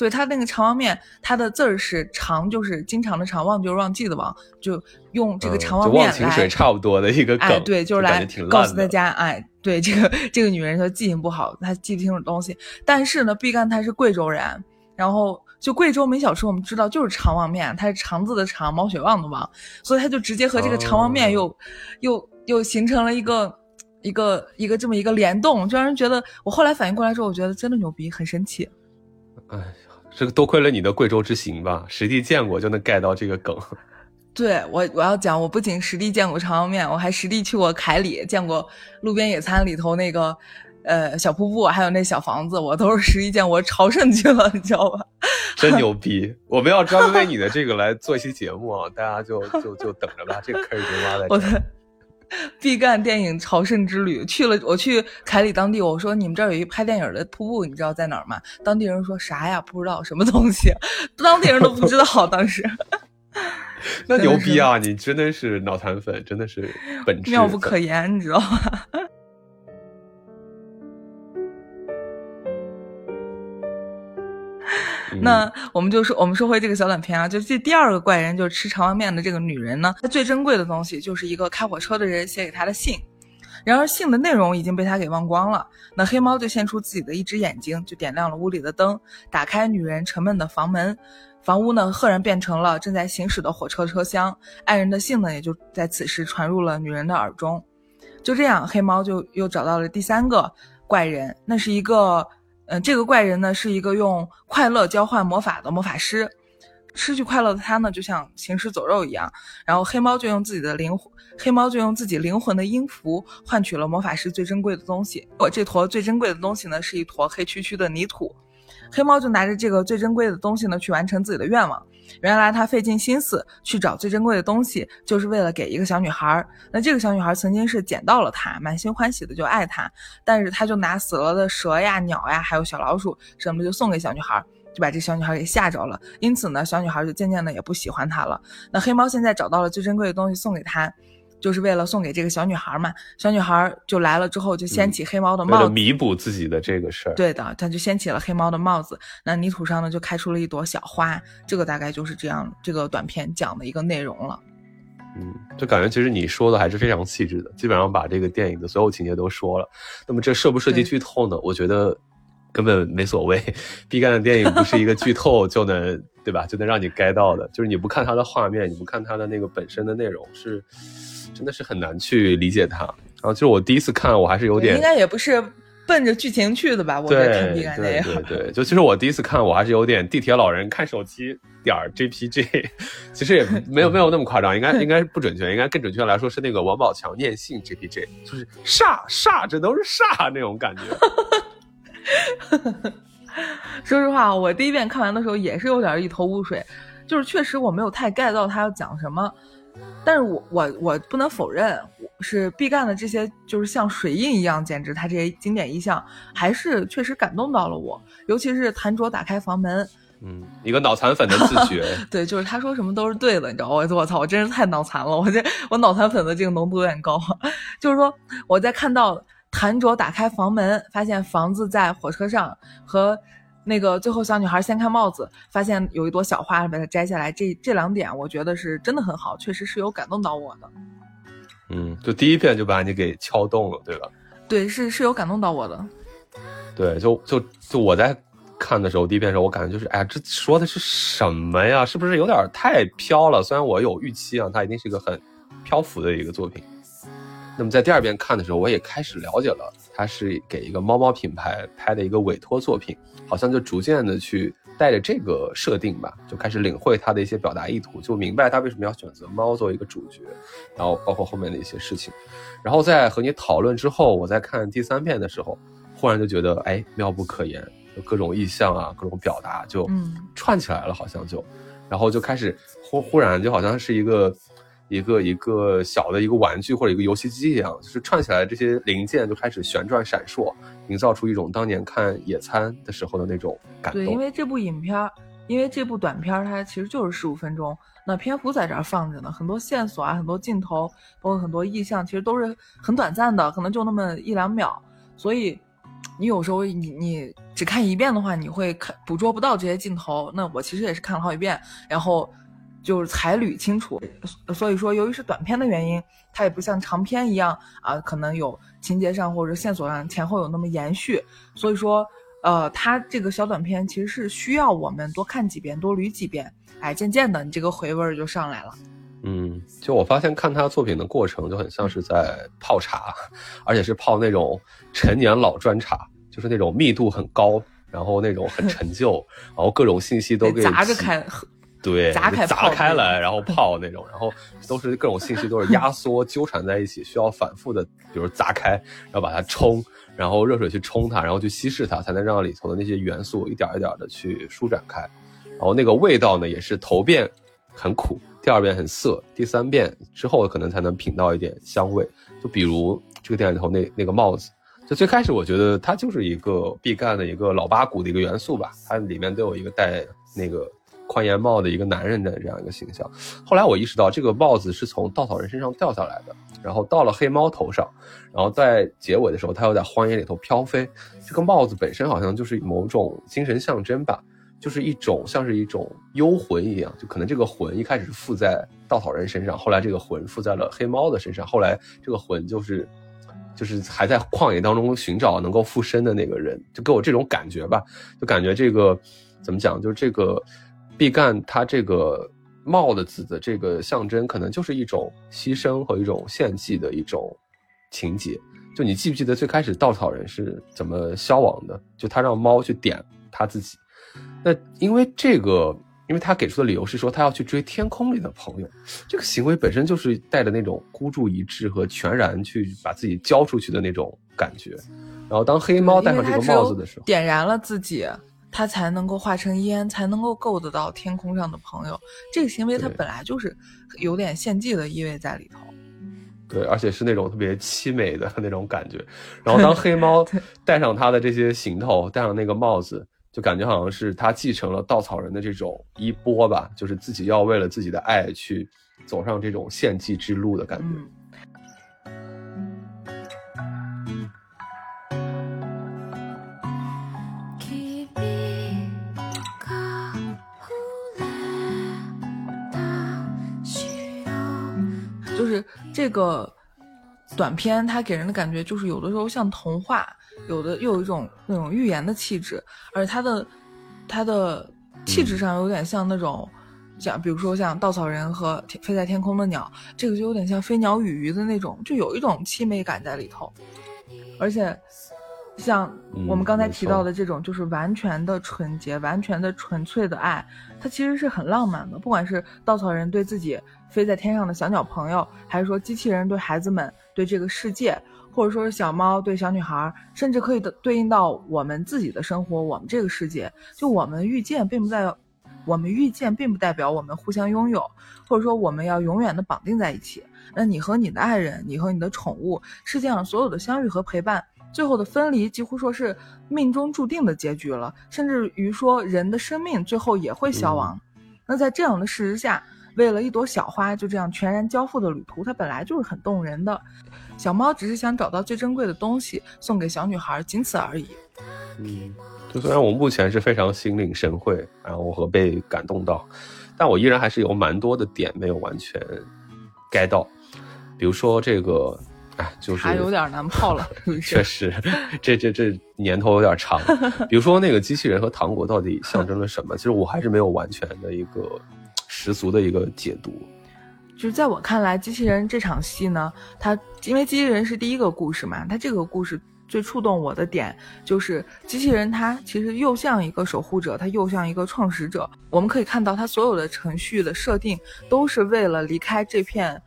对他那个长旺面，它的字儿是长，就是经常的长，忘就是忘记的忘，就用这个长旺面来，忘情水差不多的一个梗，哎，对，就是来告诉大家，哎，对这个这个女人她记性不好，她记不清楚东西。但是呢，毕赣他是贵州人，然后就贵州名小吃我们知道就是长旺面，它是肠字的肠，毛血旺的旺，所以他就直接和这个长旺面又、哦、又又形成了一个一个一个这么一个联动，就让人觉得我后来反应过来之后，我觉得真的牛逼，很神奇。哎。这个多亏了你的贵州之行吧，实地见过就能 get 到这个梗。*laughs* 对我，我要讲，我不仅实地见过长旺面，我还实地去过凯里，见过路边野餐里头那个呃小瀑布，还有那小房子，我都是实地见。我朝圣去了，你知道吧？*laughs* 真牛逼！我们要专门为你的这个来做一期节目啊，大家就就就等着吧，这个坑已经挖在。我的毕赣电影朝圣之旅去了，我去凯里当地，我说你们这儿有一拍电影的瀑布，你知道在哪儿吗？当地人说啥呀？不知道什么东西，*laughs* 当地人都不知道。当时 *laughs* 那牛逼啊！你真的是脑残粉，真的是本质妙不可言，你知道吗？那我们就说，我们说回这个小短片啊，就这第二个怪人，就是吃长旺面的这个女人呢，她最珍贵的东西就是一个开火车的人写给她的信。然而信的内容已经被她给忘光了。那黑猫就献出自己的一只眼睛，就点亮了屋里的灯，打开女人沉闷的房门，房屋呢赫然变成了正在行驶的火车车厢。爱人的信呢，也就在此时传入了女人的耳中。就这样，黑猫就又找到了第三个怪人，那是一个。嗯，这个怪人呢是一个用快乐交换魔法的魔法师，失去快乐的他呢就像行尸走肉一样。然后黑猫就用自己的灵，黑猫就用自己灵魂的音符换取了魔法师最珍贵的东西。我这坨最珍贵的东西呢是一坨黑黢黢的泥土，黑猫就拿着这个最珍贵的东西呢去完成自己的愿望。原来他费尽心思去找最珍贵的东西，就是为了给一个小女孩。那这个小女孩曾经是捡到了它，满心欢喜的就爱它，但是他就拿死了的蛇呀、鸟呀，还有小老鼠什么就送给小女孩。就把这小女孩给吓着了。因此呢，小女孩就渐渐的也不喜欢他了。那黑猫现在找到了最珍贵的东西送给他，就是为了送给这个小女孩嘛。小女孩就来了之后，就掀起黑猫的为了帽子，弥补自己的这个事儿，对的，她就掀起了黑猫的帽子。那泥土上呢，就开出了一朵小花。这个大概就是这样，这个短片讲的一个内容了。嗯，就感觉其实你说的还是非常细致的，基本上把这个电影的所有情节都说了。那么这涉不涉及剧透呢？我觉得根本没所谓。毕赣的电影不是一个剧透就能对吧，就能让你 get 到的，就是你不看它的画面，你不看它的那个本身的内容，是真的是很难去理解它。然后就是我第一次看，我还是有点应该也不是奔着剧情去的吧？我在看对毕赣那对。对对，就其实我第一次看，我还是有点地铁老人看手机点儿 JPG，其实也没有没有那么夸张，应该应该不准确，应该更准确来说是那个王宝强念信 JPG，就是煞煞，这都是煞那种感觉。*laughs* 说实话，我第一遍看完的时候也是有点一头雾水，就是确实我没有太 get 到他要讲什么，但是我我我不能否认，是毕赣的这些就是像水印一样，简直他这些经典意象还是确实感动到了我，尤其是谭卓打开房门，嗯，一个脑残粉的自觉，*laughs* 对，就是他说什么都是对的，你知道吗？我我操，我真是太脑残了，我这我脑残粉的这个浓度有点高。就是说，我在看到谭卓打开房门，发现房子在火车上，和那个最后小女孩掀开帽子，发现有一朵小花，把它摘下来，这这两点我觉得是真的很好，确实是有感动到我的。嗯，就第一遍就把你给敲动了，对吧？对，是是有感动到我的。对，就就就我在看的时候，第一遍的时候，我感觉就是，哎呀，这说的是什么呀？是不是有点太飘了？虽然我有预期啊，它一定是一个很漂浮的一个作品。那么在第二遍看的时候，我也开始了解了，它是给一个猫猫品牌拍的一个委托作品，好像就逐渐的去带着这个设定吧，就开始领会它的一些表达意图，就明白它为什么要选择猫作为一个主角，然后包括后面的一些事情。然后在和你讨论之后，我在看第三遍的时候，忽然就觉得，哎，妙不可言，就各种意象啊，各种表达就嗯串起来了，好像就，然后就开始忽忽然就好像是一个一个一个小的一个玩具或者一个游戏机一样，就是串起来这些零件就开始旋转闪烁，营造出一种当年看野餐的时候的那种感动。对，因为这部影片儿，因为这部短片儿它其实就是十五分钟，那篇幅在这儿放着呢，很多线索啊，很多镜头，包括很多意象，其实都是很短暂的，可能就那么一两秒，所以你有时候你你只看一遍的话，你会看捕捉不到这些镜头。那我其实也是看了好几遍，然后就是才捋清楚。所以说，由于是短片的原因，它也不像长片一样啊，可能有情节上或者线索上前后有那么延续。所以说，呃，它这个小短片其实是需要我们多看几遍，多捋几遍，哎，渐渐的你这个回味儿就上来了。嗯，就我发现看他作品的过程就很像是在泡茶，而且是泡那种陈年老砖茶，就是那种密度很高，然后那种很陈旧，*laughs* 然后各种信息都给砸着挤开，*laughs* 对，砸开砸开来，然后 *laughs* 泡那种，然后都是各种信息都是压缩纠缠在一起，需要反复的，比如砸开，然后把它冲，然后热水去冲它，然后去稀释它，才能让里头的那些元素一点一点的去舒展开。然后那个味道呢，也是头遍很苦，第二遍很涩，第三遍之后可能才能品到一点香味。就比如这个店里头那那个帽子，就最开始我觉得它就是一个毕赣的一个老八股的一个元素吧，它里面都有一个带那个宽檐帽的一个男人的这样一个形象。后来我意识到，这个帽子是从稻草人身上掉下来的，然后到了黑猫头上，然后在结尾的时候，它又在荒野里头飘飞。这个帽子本身好像就是某种精神象征吧，就是一种像是一种幽魂一样，就可能这个魂一开始是附在稻草人身上，后来这个魂附在了黑猫的身上，后来这个魂就是。就是还在旷野当中寻找能够附身的那个人，就给我这种感觉吧，就感觉这个怎么讲，就是这个毕赣他这个帽的子的这个象征，可能就是一种牺牲和一种献祭的一种情节。就你记不记得最开始稻草人是怎么消亡的？就他让猫去点他自己，那因为这个，因为他给出的理由是说他要去追天空里的朋友，这个行为本身就是带着那种孤注一掷和全然去把自己交出去的那种感觉。然后当黑猫戴上这个帽子的时候，点燃了自己，他才能够化成烟，才能够够得到天空上的朋友。这个行为它本来就是有点献祭的意味在里头。对，而且是那种特别凄美的那种感觉。然后当黑猫戴上它的这些行头，戴上那个帽子，就感觉好像是他继承了稻草人的这种衣钵吧，就是自己要为了自己的爱去走上这种献祭之路的感觉。嗯，就是这个短片，它给人的感觉就是有的时候像童话，有的又有一种那种寓言的气质，而它的它的气质上有点像那种。像比如说像稻草人和天飞在天空的鸟，这个就有点像飞鸟与鱼的那种，就有一种凄美感在里头，而且像我们刚才提到的这种，就是完全的纯洁、完全的纯粹的爱，它其实是很浪漫的。不管是稻草人对自己飞在天上的小鸟朋友，还是说机器人对孩子们、对这个世界，或者说是小猫对小女孩，甚至可以的对应到我们自己的生活，我们这个世界，就我们遇见，并不在。我们遇见并不代表我们互相拥有，或者说我们要永远的绑定在一起。那你和你的爱人，你和你的宠物，世界上所有的相遇和陪伴，最后的分离几乎说是命中注定的结局了，甚至于说人的生命最后也会消亡。那在这样的事实下，为了一朵小花就这样全然交付的旅途，它本来就是很动人的。小猫只是想找到最珍贵的东西送给小女孩，仅此而已。嗯，就虽然我目前是非常心领神会，然后和被感动到，但我依然还是有蛮多的点没有完全 get 到，比如说这个，哎，就是还有点难泡了？*laughs* 确实，这这这年头有点长。比如说那个机器人和糖果到底象征了什么？其实我还是没有完全的一个十足的一个解读。就是在我看来，机器人这场戏呢，它因为机器人是第一个故事嘛，它这个故事最触动我的点就是机器人，它其实又像一个守护者，它又像一个创始者。我们可以看到，它所有的程序的设定都是为了离开这片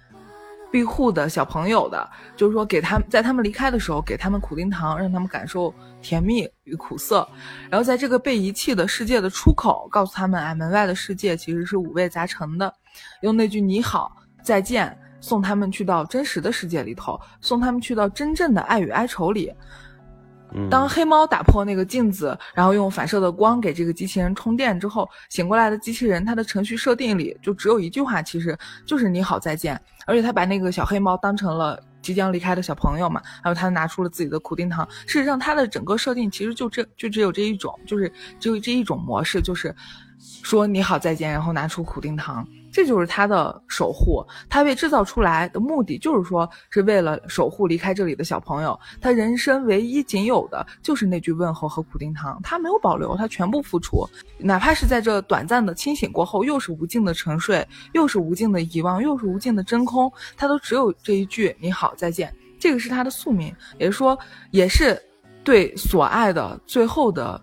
庇护的小朋友的，就是说给他们在他们离开的时候给他们苦丁糖，让他们感受甜蜜与苦涩，然后在这个被遗弃的世界的出口，告诉他们，哎，门外的世界其实是五味杂陈的，用那句你好。再见，送他们去到真实的世界里头，送他们去到真正的爱与哀愁里。当黑猫打破那个镜子，然后用反射的光给这个机器人充电之后，醒过来的机器人，它的程序设定里就只有一句话，其实就是“你好，再见”。而且他把那个小黑猫当成了即将离开的小朋友嘛，还有他拿出了自己的苦丁糖。事实上，他的整个设定其实就这就只有这一种，就是只有这一种模式，就是说“你好，再见”，然后拿出苦丁糖。这就是他的守护，他被制造出来的目的就是说，是为了守护离开这里的小朋友。他人生唯一仅有的就是那句问候和苦丁糖，他没有保留，他全部付出，哪怕是在这短暂的清醒过后，又是无尽的沉睡，又是无尽的遗忘，又是无尽的真空，他都只有这一句你好再见。这个是他的宿命，也是说，也是对所爱的最后的。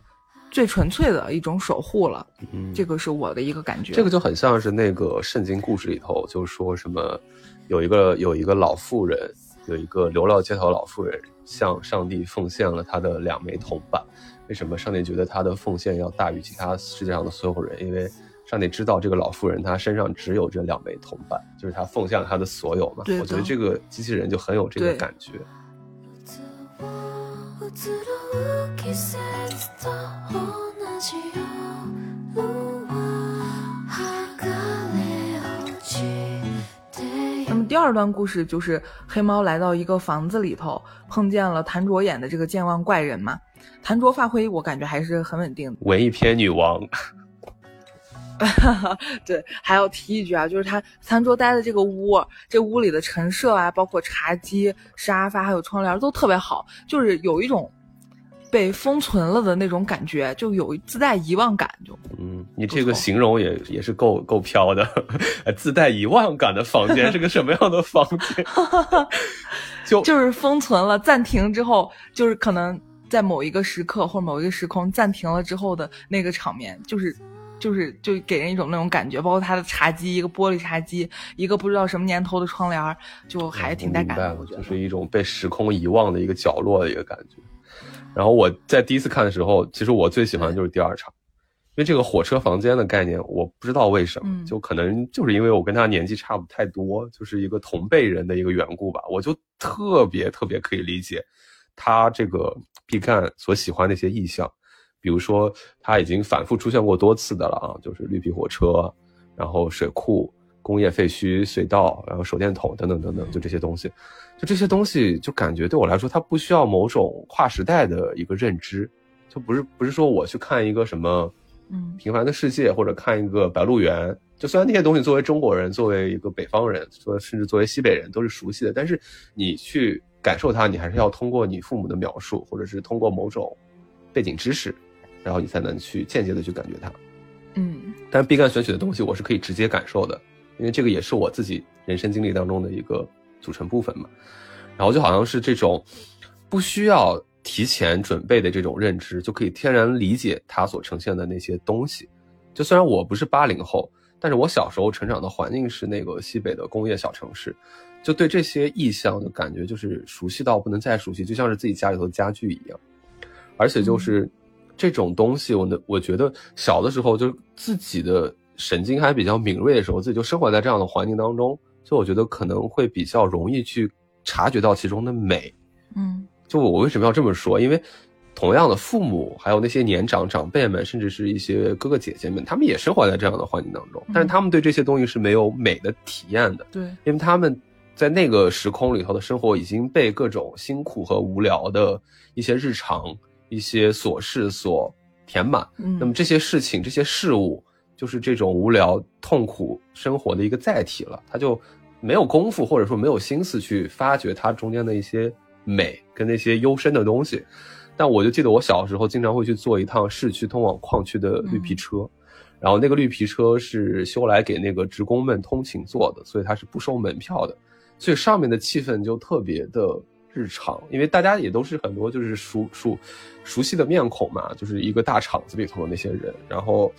最纯粹的一种守护了，嗯，这个是我的一个感觉。这个就很像是那个圣经故事里头，就说什么有一个有一个老妇人，有一个流浪街头老妇人，向上帝奉献了他的两枚铜板。为什么上帝觉得他的奉献要大于其他世界上的所有人？因为上帝知道这个老妇人她身上只有这两枚铜板，就是她奉献了她的所有嘛。我觉得这个机器人就很有这个感觉。那么第二段故事就是黑猫来到一个房子里头，碰见了谭卓演的这个健忘怪人嘛。谭卓发挥我感觉还是很稳定的，文艺片女王。*laughs* 对，还要提一句啊，就是他餐桌待的这个屋，这屋里的陈设啊，包括茶几、沙发还有窗帘都特别好，就是有一种。被封存了的那种感觉，就有自带遗忘感，就嗯，你这个形容也也是够够飘的，*laughs* 自带遗忘感的房间是个什么样的房间？*laughs* 就就是封存了，暂停之后，就是可能在某一个时刻或某一个时空暂停了之后的那个场面，就是就是就给人一种那种感觉，包括他的茶几，一个玻璃茶几，一个不知道什么年头的窗帘，就还挺带感的，我觉得就是一种被时空遗忘的一个角落的一个感觉。然后我在第一次看的时候，其实我最喜欢的就是第二场，因为这个火车房间的概念，我不知道为什么，就可能就是因为我跟他年纪差不太多，就是一个同辈人的一个缘故吧，我就特别特别可以理解他这个毕赣所喜欢的一些意象，比如说它已经反复出现过多次的了啊，就是绿皮火车，然后水库、工业废墟、隧道，然后手电筒等等等等，就这些东西，就这些东西，就感觉对我来说，它不需要某种跨时代的一个认知，就不是不是说我去看一个什么。嗯平凡的世界，或者看一个《白鹿原》，就虽然那些东西作为中国人，作为一个北方人，说甚至作为西北人都是熟悉的，但是你去感受它，你还是要通过你父母的描述，或者是通过某种背景知识，然后你才能去间接的去感觉它。嗯但是毕赣选取的东西，我是可以直接感受的，因为这个也是我自己人生经历当中的一个组成部分嘛。然后就好像是这种不需要提前准备的这种认知，就可以天然理解它所呈现的那些东西。就虽然我不是八零后，但是我小时候成长的环境是那个西北的工业小城市，就对这些意象的感觉就是熟悉到不能再熟悉，就像是自己家里头的家具一样。而且就是这种东西，我的我觉得小的时候就自己的神经还比较敏锐的时候，自己就生活在这样的环境当中，所以我觉得可能会比较容易去察觉到其中的美。嗯就我为什么要这么说？因为同样的父母，还有那些年长长辈们，甚至是一些哥哥姐姐们，他们也生活在这样的环境当中，但是他们对这些东西是没有美的体验的，对，因为他们在那个时空里头的生活已经被各种辛苦和无聊的一些日常、一些琐事所填满。嗯那么这些事情、这些事物，就是这种无聊、痛苦生活的一个载体了。他就没有功夫，或者说没有心思去发掘它中间的一些美跟那些幽深的东西。但我就记得我小时候经常会去坐一趟市区通往矿区的绿皮车，然后那个绿皮车是修来给那个职工们通勤坐的，所以它是不收门票的，所以上面的气氛就特别的日常，因为大家也都是很多就是熟熟熟悉的面孔嘛，就是一个大厂子里头的那些人，然后，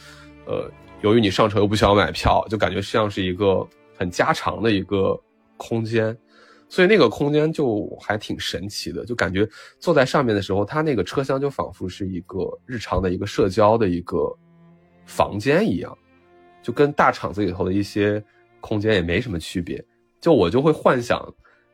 呃，由于你上车又不需要买票，就感觉像是一个很家常的一个空间，所以那个空间就还挺神奇的，就感觉坐在上面的时候，它那个车厢就仿佛是一个日常的一个社交的一个房间一样，就跟大厂子里头的一些空间也没什么区别。就我就会幻想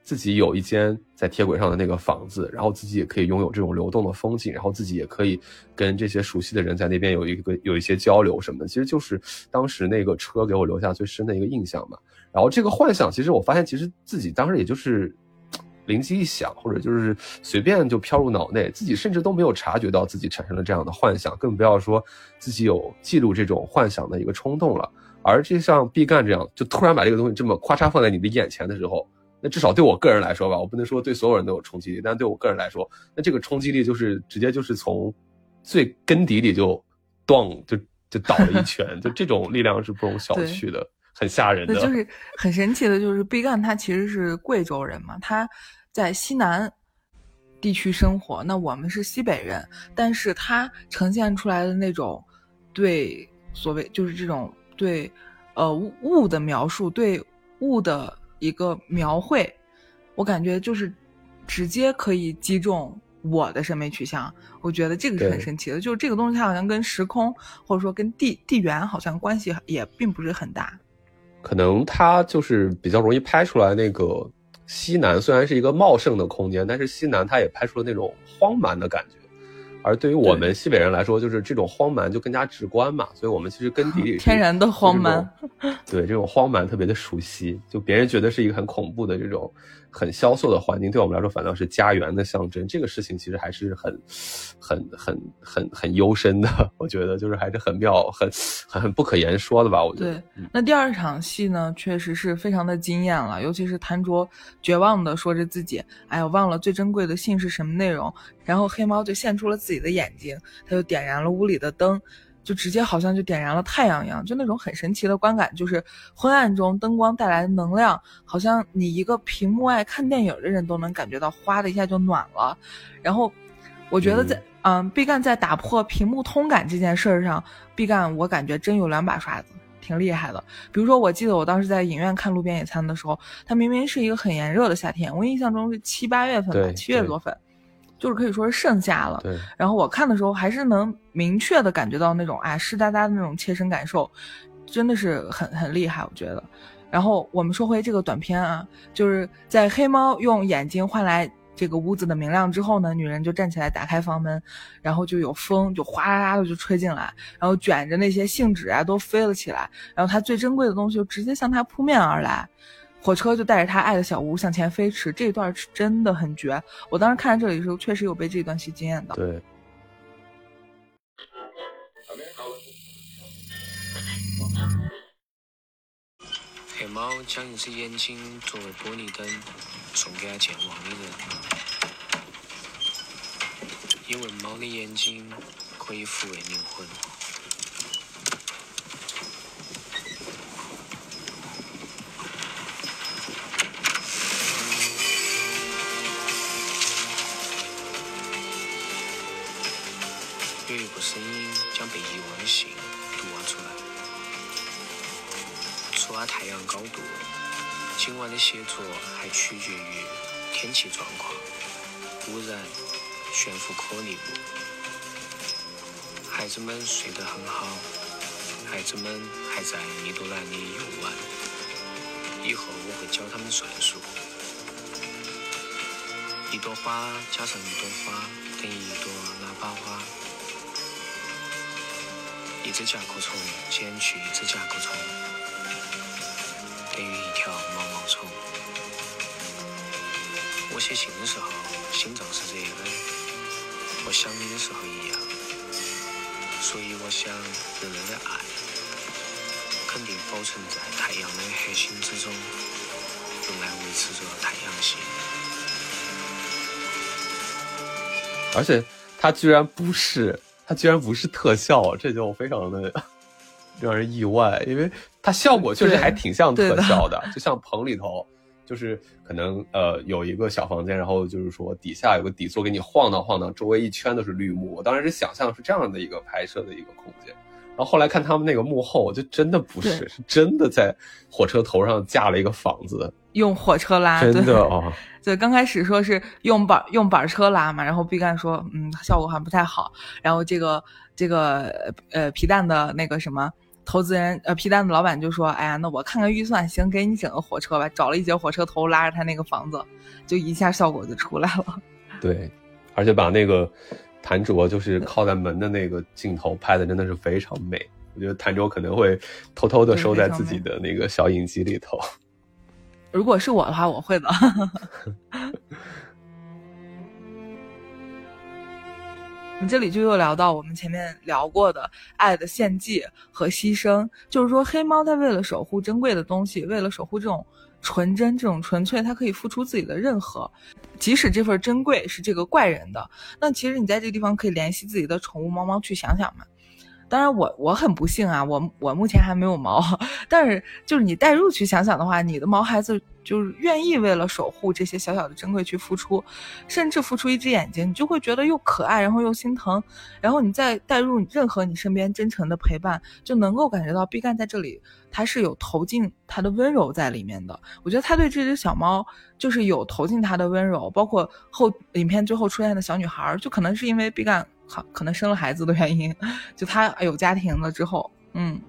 自己有一间在铁轨上的那个房子，然后自己也可以拥有这种流动的风景，然后自己也可以跟这些熟悉的人在那边有一个有一些交流什么的。其实就是当时那个车给我留下最深的一个印象嘛。然后这个幻想，其实我发现，其实自己当时也就是 *tsk* 灵机一想，或者就是随便就飘入脑内，自己甚至都没有察觉到自己产生了这样的幻想，更不要说自己有记录这种幻想的一个冲动了。而就像毕赣这样，就突然把这个东西这么咔嚓放在你的眼前的时候，那至少对我个人来说吧，我不能说对所有人都有冲击力，但对我个人来说，那这个冲击力就是直接就是从最根底里就咣就就倒了一拳，就这种力量是不容小觑的，很吓人的。就是很神奇的，就是毕赣他其实是贵州人嘛，他在西南地区生活，那我们是西北人，但是他呈现出来的那种对所谓就是这种对呃物物的描述，对物的一个描绘，我感觉就是直接可以击中我的审美取向，我觉得这个是很神奇的，就是这个东西它好像跟时空或者说跟地地缘好像关系也并不是很大。可能它就是比较容易拍出来那个西南，虽然是一个茂盛的空间，但是西南它也拍出了那种荒蛮的感觉。而对于我们西北人来说，就是这种荒蛮就更加直观嘛，所以我们其实根底里天然的荒蛮，对这种荒蛮特别的熟悉，就别人觉得是一个很恐怖的这种很萧瑟的环境，对我们来说反倒是家园的象征。这个事情其实还是很、很、很、很、很幽深的，我觉得就是还是很妙、很、很、很不可言说的吧。我觉得对，那第二场戏呢，确实是非常的惊艳了，尤其是谭卓绝望的说着自己，哎呀，忘了最珍贵的信是什么内容，然后黑猫就献出了自己的眼睛，他就点燃了屋里的灯。就直接好像就点燃了太阳一样，就那种很神奇的观感，就是昏暗中灯光带来的能量，好像你一个屏幕外看电影的人都能感觉到，哗的一下就暖了。然后我觉得在嗯，毕赣在打破屏幕通感这件事儿上，毕赣我感觉真有两把刷子，挺厉害的。比如说，我记得我当时在影院看《路边野餐》的时候，它明明是一个很炎热的夏天，我印象中是七八月份吧，七月多份，就是可以说是盛夏了。对，然后我看的时候还是能明确的感觉到那种啊湿哒哒的那种切身感受，真的是很很厉害，我觉得。然后我们说回这个短片啊，就是在黑猫用眼睛换来这个屋子的明亮之后呢，女人就站起来打开房门，然后就有风就哗啦啦的就吹进来，然后卷着那些信纸啊都飞了起来，然后她最珍贵的东西就直接向她扑面而来。火车就带着他爱的小屋向前飞驰，这一段是真的很绝。我当时看到这里的时候，确实有被这一段戏惊艳到。对，黑猫将一只眼睛作为玻璃灯送给了健忘的人，因为猫的眼睛可以抚慰灵魂。有一部声音将被遗忘的信读完出来。除了太阳高度，今晚的写作还取决于天气状况、污染、悬浮颗粒物。孩子们睡得很好，孩子们还在米多兰里游玩。以后我会教他们算数。一朵花加上一朵花等于一朵喇叭花。一只甲壳虫减去一只甲壳虫。等于一条毛毛虫。我写信的时候，心脏是热的，和想你的时候一样。所以我想，人类的爱肯定保存在太阳的核心之中，用来维持着太阳系。而且它居然不是，它居然不是特效，这就非常的 *laughs* 让人意外，因为它效果确实还挺像特效的，就像棚里头，就是可能呃有一个小房间，然后就是说底下有个底座给你晃荡晃荡，周围一圈都是绿幕。我当时是想象是这样的一个拍摄的一个空间，然后后来看他们那个幕后，就真的不是，是真的在火车头上架了一个房子，用火车拉，真对的 *laughs* 哦，对，刚开始说是用板用板车拉嘛，然后毕赣说，嗯，效果好像不太好。然后这个这个呃皮蛋的那个什么投资人呃皮蛋的老板就说，哎呀，那我看看预算，行，给你整个火车吧，找了一节火车头拉着他那个房子，就一下效果就出来了。*laughs* 对，而且把那个谭卓就是靠在门的那个镜头拍的真的是非常美。我觉得谭卓可能会偷偷的收在自己的那个小影集里头。如果是我的话，我会的。*laughs* 你这里就又聊到我们前面聊过的爱的献祭和牺牲，就是说黑猫它为了守护珍贵的东西，为了守护这种纯真、这种纯粹，他可以付出自己的任何，即使这份珍贵是这个怪人的。那其实你在这个地方可以联系自己的宠物猫猫去想想嘛。当然我，我很不幸啊，我我目前还没有毛，*laughs* 但是就是你代入去想想的话，你的毛孩子就是愿意为了守护这些小小的珍贵去付出，甚至付出一只眼睛，你就会觉得又可爱，然后又心疼，然后你再带入任何你身边真诚的陪伴，就能够感觉到毕赣在这里他是有投进他的温柔在里面的。我觉得他对这只小猫就是有投进他的温柔，包括后影片最后出现的小女孩，就可能是因为毕赣好可能生了孩子的原因，就他有家庭了之后，嗯，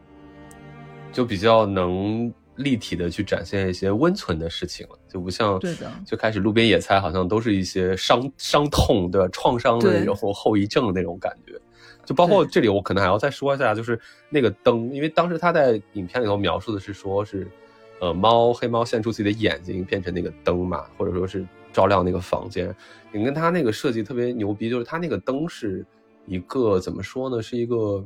就比较能立体的去展现一些温存的事情了，就不像对的最开始路边野餐好像都是一些伤伤痛的创伤的然后后遗症的那种感觉。就包括这里，我可能还要再说一下，就是那个灯，因为当时他在影片里头描述的是说是，呃，猫黑猫献出自己的眼睛变成那个灯嘛，或者说是照亮那个房间。你跟他那个设计特别牛逼，就是他那个灯是一个怎么说呢，是一个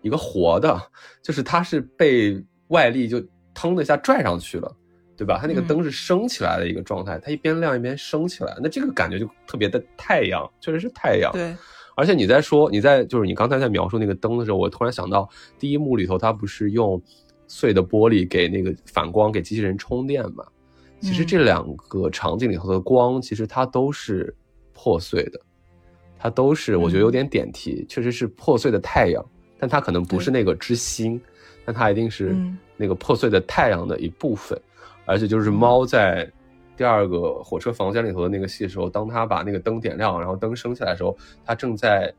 一个活的，就是它是被外力就腾的一下拽上去了。对吧？它那个嗯灯是升起来的一个状态，它一边亮一边升起来，那这个感觉就特别的太阳，确实是太阳。对，而且你在说你在就是你刚才在描述那个灯的时候，我突然想到第一幕里头，它不是用碎的玻璃给那个反光给机器人充电嘛？其实嗯。这两个场景里头的光，其实它都是破碎的，它都是我觉得有点点题，确实是破碎的太阳，但它可能不是那个之星，但它一定是嗯。那个破碎的太阳的一部分，而且就是猫在。第二个火车房间里头的那个戏的时候，当他把那个灯点亮，然后灯升起来的时候，他正在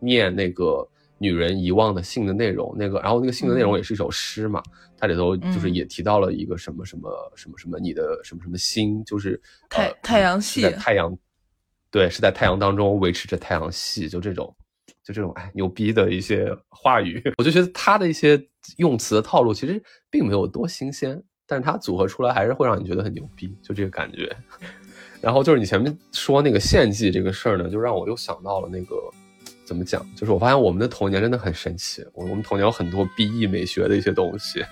念那个女人遗忘的信的内容。那个，然后那个信的内容也是一首诗嘛，它里头就是嗯也提到了一个什么什么什么什么你的什么什么心，就是太呃太阳系在太阳对，是在太阳当中维持着太阳系，就这种，就这种哎牛逼的一些话语，*laughs* 我就觉得他的一些用词的套路其实并没有多新鲜，但是他组合出来还是会让你觉得很牛逼，就这个感觉。*laughs* 然后就是你前面说那个献祭这个事儿呢，就让我又想到了那个怎么讲，就是我发现我们的童年真的很神奇，我我们童年有很多 BE 美学的一些东西。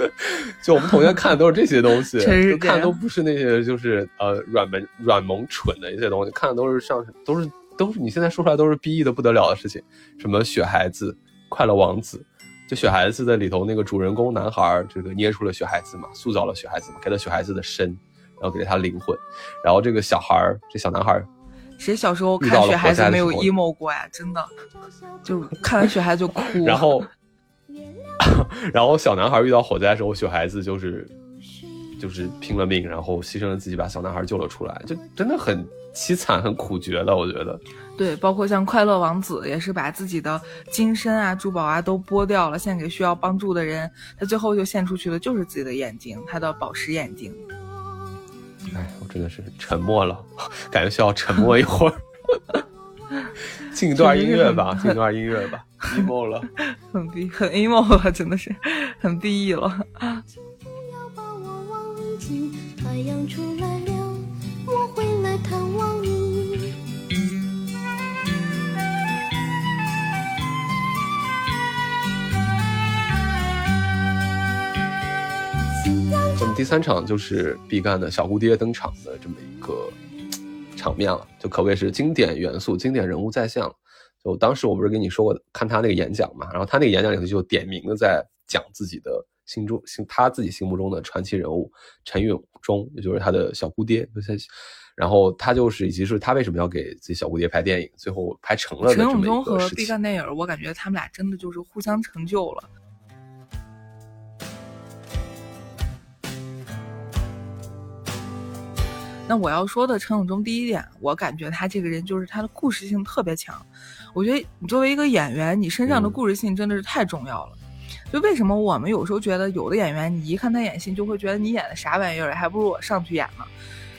*laughs* 就我们童年看的都是这些东西，*laughs* 就看的都不是那些就是呃软萌软萌蠢的一些东西，看的都是像都是都是你现在说出来都是 BE 的不得了的事情，什么雪孩子、快乐王子，就雪孩子的里头那个主人公男孩儿，这个捏出了雪孩子嘛，塑造了雪孩子嘛，给了雪孩子的身，然后给了他灵魂，然后这个小孩儿，这小男孩儿谁小时候看雪孩子没有 emo 过呀？真的，就是看完雪孩子就哭。*laughs* 然后，*laughs* 然后小男孩遇到火灾的时候，雪孩子就是就是拼了命，然后牺牲了自己，把小男孩救了出来，就真的很凄惨、很苦绝的，我觉得。对，包括像快乐王子也是把自己的金身啊、珠宝啊都剥掉了，献给需要帮助的人。他最后就献出去的就是自己的眼睛，他的宝石眼睛。哎，我真的是沉默了，感觉需要沉默一会儿。进一段音乐吧，进一段音乐吧，*laughs* emo 了。*laughs* 很 B 很 emo 了，真的是很 BE 了。不要把我忘记，太阳出来了，那么第三场就是毕赣的小蝴蝶登场的这么一个场面了，就可谓是经典元素、经典人物再现了。就当时我不是跟你说过，看他那个演讲嘛，然后他那个演讲里头就点名的在讲自己的心中心他自己心目中的传奇人物陈永忠，也就是他的小蝴蝶。就是然后他就是以及是他为什么要给自己小蝴蝶拍电影，最后拍成了陈永忠和。毕赣电影，我感觉他们俩真的就是互相成就了。那我要说的陈永忠，第一点，我感觉他这个人就是他的故事性特别强。我觉得你作为一个演员，你身上的嗯故事性真的是太重要了。就为什么我们有时候觉得有的演员，你一看他演戏，就会觉得你演的啥玩意儿，还不如我上去演呢。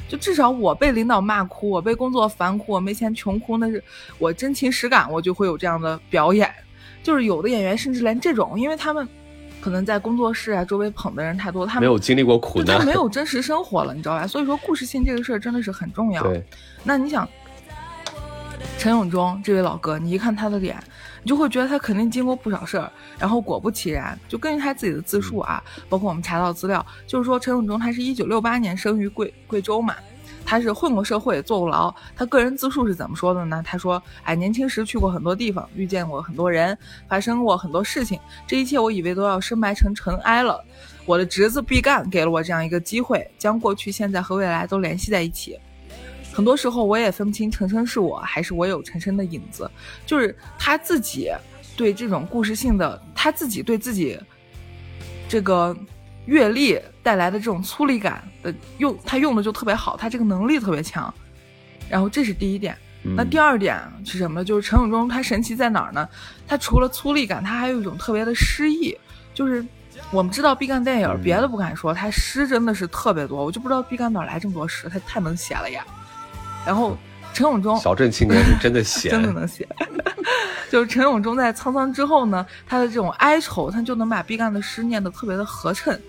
就至少我被领导骂哭，我被工作烦哭，我没钱穷哭，那是我真情实感，我就会有这样的表演。就是有的演员甚至连这种，因为他们可能在工作室啊周围捧的人太多，他没有经历过苦难就他，没有真实生活了，你知道吧？所以说故事性这个事儿真的是很重要。对，那你想，陈永忠这位老哥，你一看他的脸，你就会觉得他肯定经过不少事儿。然后果不其然，就根据他自己的自述啊，包括我们查到资料，就是说陈永忠他是一九六八年生于贵贵州嘛。他是混过社会，坐过牢。他个人自述是怎么说的呢？他说：“哎，年轻时去过很多地方，遇见过很多人，发生过很多事情。这一切我以为都要深埋成尘埃了。我的侄子毕赣给了我这样一个机会，将过去、现在和未来都联系在一起。很多时候我也分不清陈升是我还是我有陈升的影子，就是他自己对这种故事性的，他自己对自己这个阅历带来的这种粗粝感的用，他用的就特别好，他这个能力特别强。然后这是第一点。那第二点是什么呢？就是陈永忠他神奇在哪儿呢？他除了粗粝感，他还有一种特别的诗意，就是。我们知道毕赣电影，嗯别的不敢说，他诗真的是特别多，我就不知道毕赣哪来这么多诗，他太能写了呀。然后陈永忠小镇青年是真的写，*laughs* 真的能写。*laughs* 就是陈永忠在沧桑之后呢，他的这种哀愁，他就能把毕赣的诗念得特别的合衬，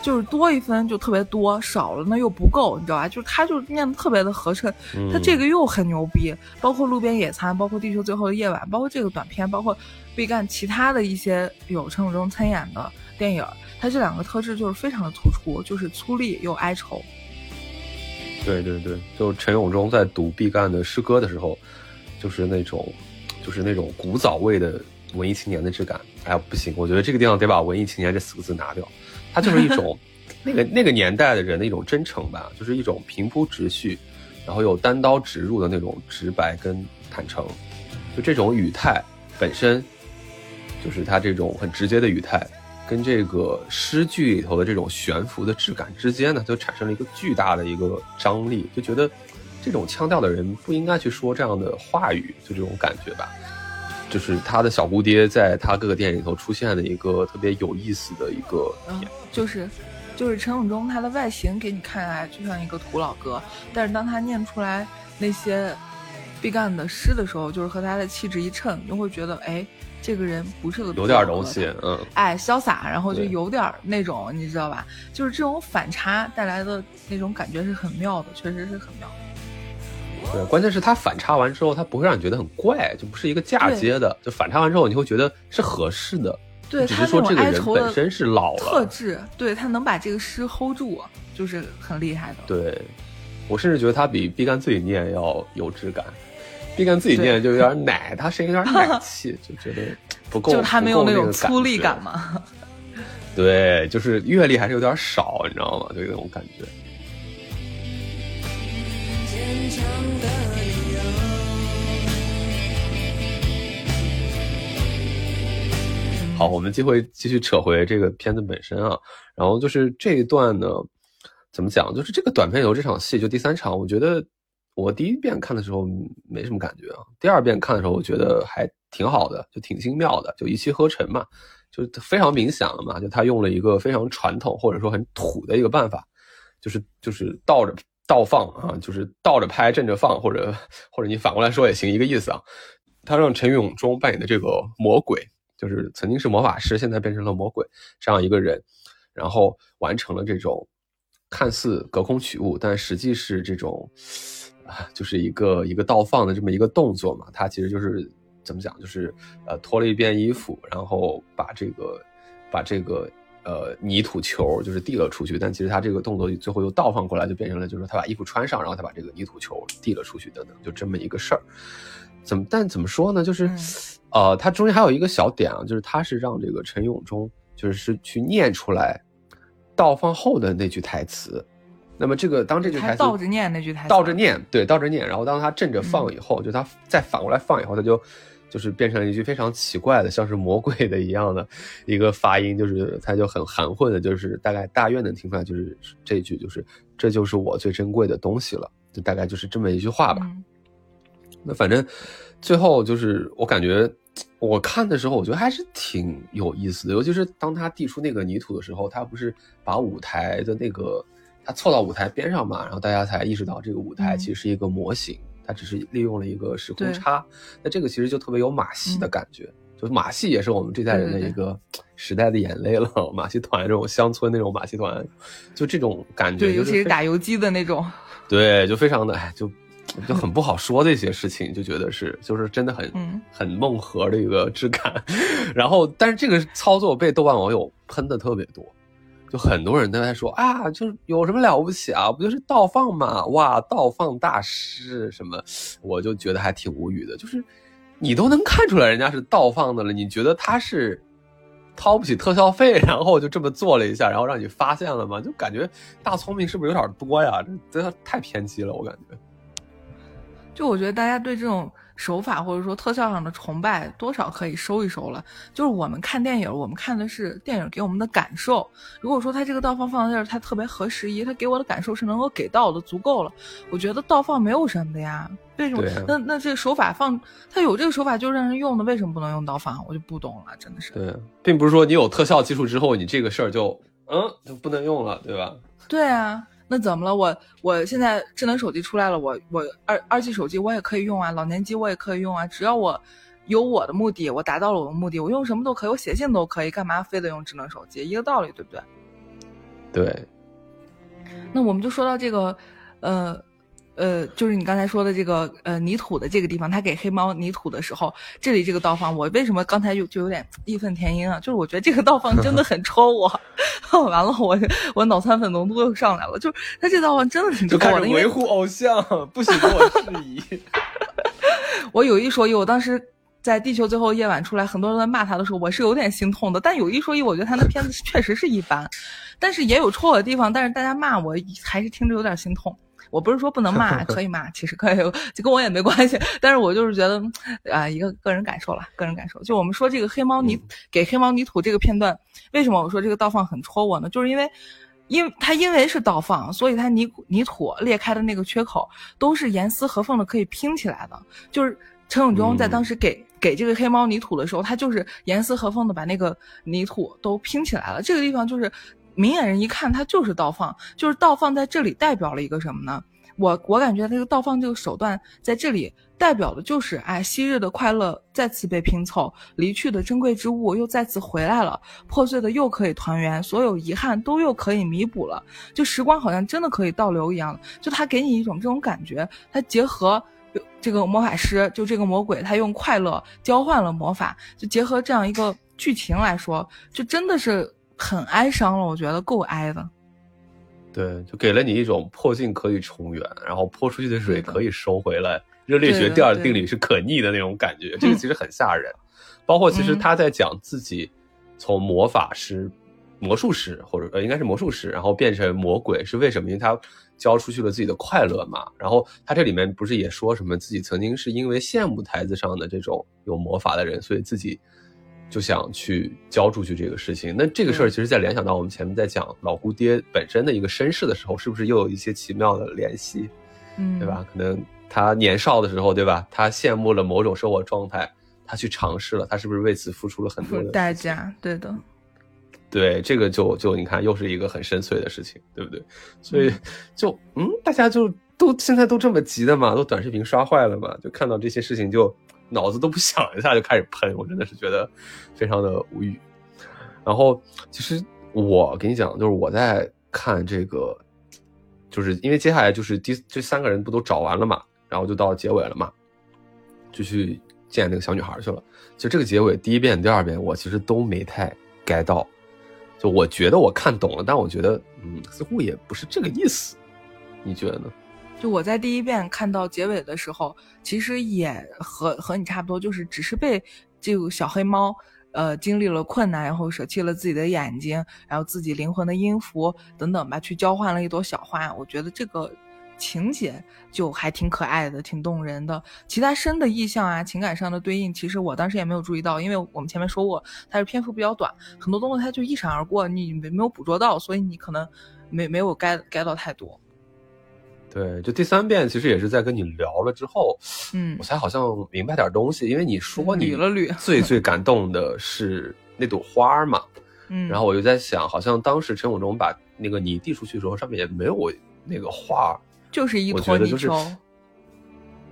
就是多一分就特别多，少了呢又不够，你知道吧？就是他就念得特别的合衬，嗯他这个又很牛逼，包括路边野餐，包括地球最后的夜晚，包括这个短片，包括毕赣其他的一些有陈永忠参演的电影，他这两个特质就是非常的突出，就是粗粝又哀愁。对对对，就陈永忠在读毕赣的诗歌的时候，就是那种，就是那种古早味的文艺青年的质感。哎呀，不行，我觉得这个地方得把“文艺青年”这四个字拿掉，它就是一种 *laughs* 那个那个年代的人的一种真诚吧，就是一种平铺直叙，然后有单刀直入的那种直白跟坦诚。就这种语态本身，就是他这种很直接的语态，跟这个诗句里头的这种悬浮的质感之间呢，就产生了一个巨大的一个张力，就觉得这种腔调的人不应该去说这样的话语，就这种感觉吧。就是他的小蝴蝶在他各个电影里头出现的一个特别有意思的一个就是就是陈永忠他的外形给你看来就像一个土老哥，但是当他念出来那些毕赣的诗的时候，就是和他的气质一衬，你就会觉得，哎，这个人不是个有点东西，嗯，哎，潇洒，然后就有点那种，你知道吧？就是这种反差带来的那种感觉是很妙的，确实是很妙。对，关键是它反差完之后，它不会让你觉得很怪，就不是一个嫁接的，就反差完之后，你会觉得是合适的，对只是说这个人本身是老了，特质，对他能把这个诗 hold 住，就是很厉害的。对，我甚至觉得他比毕赣自己念要有质感。毕赣自己念就有点奶，他声音有点奶气，*laughs* 就觉得不够，就他没有那种粗粝感。嘛。对，就是阅历还是有点少，你知道吗？就那种感觉。好，我们机会继续扯回这个片子本身啊。然后就是这一段呢，怎么讲？就是这个短片由这场戏，就第三场，我觉得我第一遍看的时候没什么感觉啊，第二遍看的时候，我觉得还挺好的，就挺精妙的，就一气呵成嘛，就非常明显了嘛。就他用了一个非常传统或者说很土的一个办法，就是就是倒着倒放啊，就是倒着拍正着放，或者或者你反过来说也行，一个意思啊。他让陈永忠扮演的这个魔鬼，就是曾经是魔法师，现在变成了魔鬼这样一个人，然后完成了这种看似隔空取物，但实际是这种，就是一个一个倒放的这么一个动作嘛。他其实就是怎么讲，就是呃脱了一遍衣服，然后把这个把这个呃泥土球就是递了出去，但其实他这个动作最后又倒放过来，就变成了就是他把衣服穿上，然后他把这个泥土球递了出去，等等，就这么一个事儿。怎么？但怎么说呢？就是，嗯呃，他中间还有一个小点啊，就是他是让这个陈永忠就是是去念出来倒放后的那句台词。那么这个当这句台词倒着念那句台词，倒着念，对，倒着念。然后当他正着放以后，就他再反过来放以后，他就就是变成了一句非常奇怪的，像是魔鬼的一样的一个发音，就是他就很含混的，就是大概大约能听出来，就是这一句就是这就是我最珍贵的东西了，就大概就是这么一句话吧。嗯那反正最后就是我感觉我看的时候，我觉得还是挺有意思的，尤其是当他递出那个泥土的时候，他不是把舞台的那个他凑到舞台边上嘛，然后大家才意识到这个舞台嗯其实是一个模型，它只是利用了一个时空差。那这个其实就特别有马戏的嗯感觉，就是马戏也是我们这代人的一个时代的眼泪了。*laughs* 马戏团这种乡村那种马戏团，就这种感觉，对，尤其是打游击的那种，*laughs* 对，就非常的哎，就就很不好说的一些事情，就觉得是就是真的很、嗯很梦核的一个质感。*laughs* 然后，但是这个操作被豆瓣网友喷的特别多，就很多人都在说啊，就是有什么了不起啊，不就是倒放嘛？哇，倒放大师什么？我就觉得还挺无语的，就是你都能看出来人家是倒放的了，你觉得他是？掏不起特效费，*laughs* 然后就这么做了一下，然后让你发现了吗？就感觉大聪明是不是有点多呀？这这太偏激了，我感觉。就我觉得大家对这种手法或者说特效上的崇拜，多少可以收一收了。就是我们看电影，我们看的是电影给我们的感受。如果说它这个倒放放在这儿，它特别合时宜，它给我的感受是能够给到的，足够了。我觉得倒放没有什么的呀，为什么？啊那那这个手法放，它有这个手法就让人用的，为什么不能用倒放？我就不懂了，真的是。对，并不是说你有特效技术之后，你这个事儿就嗯就不能用了，对吧？对啊，那怎么了？我我现在智能手机出来了，我我二二 G 手机我也可以用啊，老年机我也可以用啊，只要我有我的目的，我达到了我的目的，我用什么都可以，我写信都可以，干嘛非得用智能手机？一个道理，对不对？对，那我们就说到这个，呃。呃，就是你刚才说的这个呃泥土的这个地方，他给黑猫泥土的时候，这里这个倒放，我为什么刚才就就有点义愤填膺啊？就是我觉得这个倒放真的很戳我，*laughs* 完了我我脑残粉浓度又上来了，就是他这倒放真的很戳我的，因为维护偶像，不许跟我质疑。*laughs* 我有一说一，我当时在《地球最后夜晚》出来，很多人在骂他的时候，我是有点心痛的。但有一说一，我觉得他那片子确实是一般，但是也有戳我的地方。但是大家骂我，还是听着有点心痛。我不是说不能骂，*laughs* 可以骂，其实可以，就跟我也没关系。但是我就是觉得，啊、一个个人感受了，个人感受。就我们说这个黑猫泥、给黑猫泥土这个片段，为什么我说这个倒放很戳我呢？就是因为。因它因为是倒放，所以它泥泥土裂开的那个缺口都是严丝合缝的，可以拼起来的。就是陈永忠在当时给、给这个黑猫泥土的时候，他就是严丝合缝的把那个泥土都拼起来了。这个地方就是明眼人一看，它就是倒放，就是倒放在这里代表了一个什么呢？我我感觉这个倒放这个手段在这里代表的就是，哎，昔日的快乐再次被拼凑，离去的珍贵之物又再次回来了，破碎的又可以团圆，所有遗憾都又可以弥补了，就时光好像真的可以倒流一样，就它给你一种这种感觉，它结合。这个魔法师就这个魔鬼，他用快乐交换了魔法，就结合这样一个剧情来说，就真的是很哀伤了。我觉得够哀的。对，就给了你一种破镜可以重圆，然后泼出去的水可以收回来。热力学第二定律是可逆的那种感觉，这个其实很吓人。包括其实嗯他在讲自己从魔法师、魔术师或者呃应该是魔术师，然后变成魔鬼是为什么？因为他交出去了自己的快乐嘛。然后他这里面不是也说什么自己曾经是因为羡慕台子上的这种有魔法的人，所以自己就想去交出去这个事情。那这个事儿其实，在联想到我们前面在讲老姑爹本身的一个身世的时候，是不是又有一些奇妙的联系？嗯，对吧？？可能他年少的时候，对吧？他羡慕了某种生活状态，他去尝试了，他是不是为此付出了很多的代价，对的。对，这个就就你看，又是一个很深邃的事情，对不对？所以嗯就嗯，大家就都现在都这么急的嘛，都短视频刷坏了嘛，就看到这些事情就脑子都不想一下就开始喷，我真的是觉得非常的无语。然后其实我跟你讲，就是我在看这个，就是因为接下来就是第这三个人不都找完了嘛，然后就到结尾了嘛，就去见那个小女孩去了。就这个结尾第一遍、第二遍，我其实都没太 get 到。就我觉得我看懂了，但我觉得嗯，似乎也不是这个意思。你觉得呢？就我在第一遍看到结尾的时候，其实也和和你差不多，就是只是被这个小黑猫，呃，经历了困难，然后舍弃了自己的眼睛，然后自己灵魂的音符等等吧，去交换了一朵小花。我觉得这个情节就还挺可爱的，挺动人的。其他深的意象啊，情感上的对应，其实我当时也没有注意到，因为我们前面说过，它是篇幅比较短，很多东西它就一闪而过，你没没有捕捉到，所以你可能没没有 get get 到太多。对，就第三遍其实也是在跟你聊了之后，嗯我才好像明白点东西。因为你说你捋了捋 *laughs* 最最感动的是那朵花嘛，嗯，然后我就在想，好像当时陈永忠把那个泥递出去的时候，上面也没有那个花。就是一坨泥觉得就是。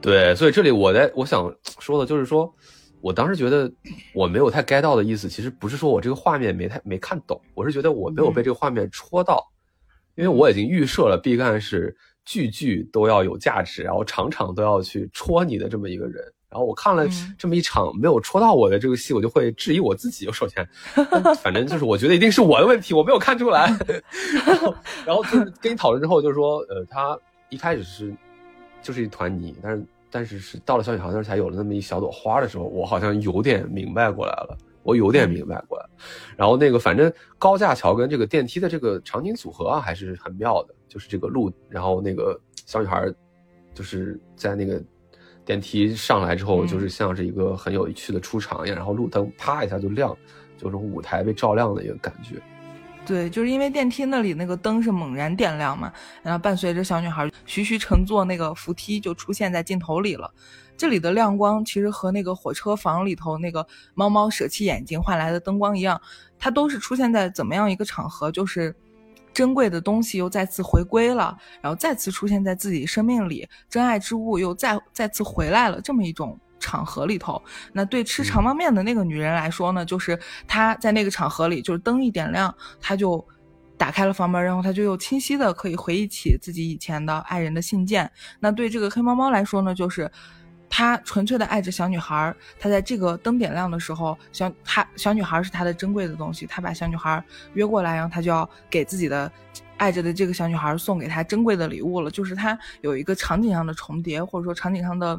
对，所以这里我在我想说的就是说，我当时觉得我没有太 get 到的意思，其实不是说我这个画面没太没看懂，我是觉得我没有被这个画面戳到，因为我已经预设了毕赣是句句都要有价值，然后场场都要去戳你的这么一个人。然后我看了嗯这么一场没有戳到我的这个戏，我就会质疑我自己。首先，反正就是我觉得一定是我的问题，我没有看出来。*laughs* 然后，然后就是跟你讨论之后，就是说，呃，他一开始是就是一团泥，但是但是是到了小女孩那儿才有了那么一小朵花的时候，我好像有点明白过来了，我有点明白过来。然后那个反正高架桥跟这个电梯的这个场景组合啊，还是很妙的，就是这个路，然后那个小女孩就是在那个电梯上来之后，嗯就是像是一个很有趣的出场一样，然后路灯啪一下就亮，就是舞台被照亮的一个感觉。对，就是因为电梯那里那个灯是猛然点亮嘛，然后伴随着小女孩徐徐乘坐那个扶梯就出现在镜头里了。这里的亮光其实和那个火车房里头那个猫猫舍弃眼睛换来的灯光一样，它都是出现在怎么样一个场合？就是珍贵的东西又再次回归了，然后再次出现在自己生命里，真爱之物又再再次回来了，这么一种场合里头。那对吃长方面的那个女人来说呢，就是她在那个场合里，就是灯一点亮，她就打开了房门，然后她就又清晰的可以回忆起自己以前的爱人的信件。那对这个黑猫猫来说呢，就是。她纯粹的爱着小女孩，她在这个灯点亮的时候，小她小女孩是她的珍贵的东西，她把小女孩约过来，然后她就要给自己的爱着的这个小女孩送给她珍贵的礼物了，就是她有一个场景上的重叠，或者说场景上的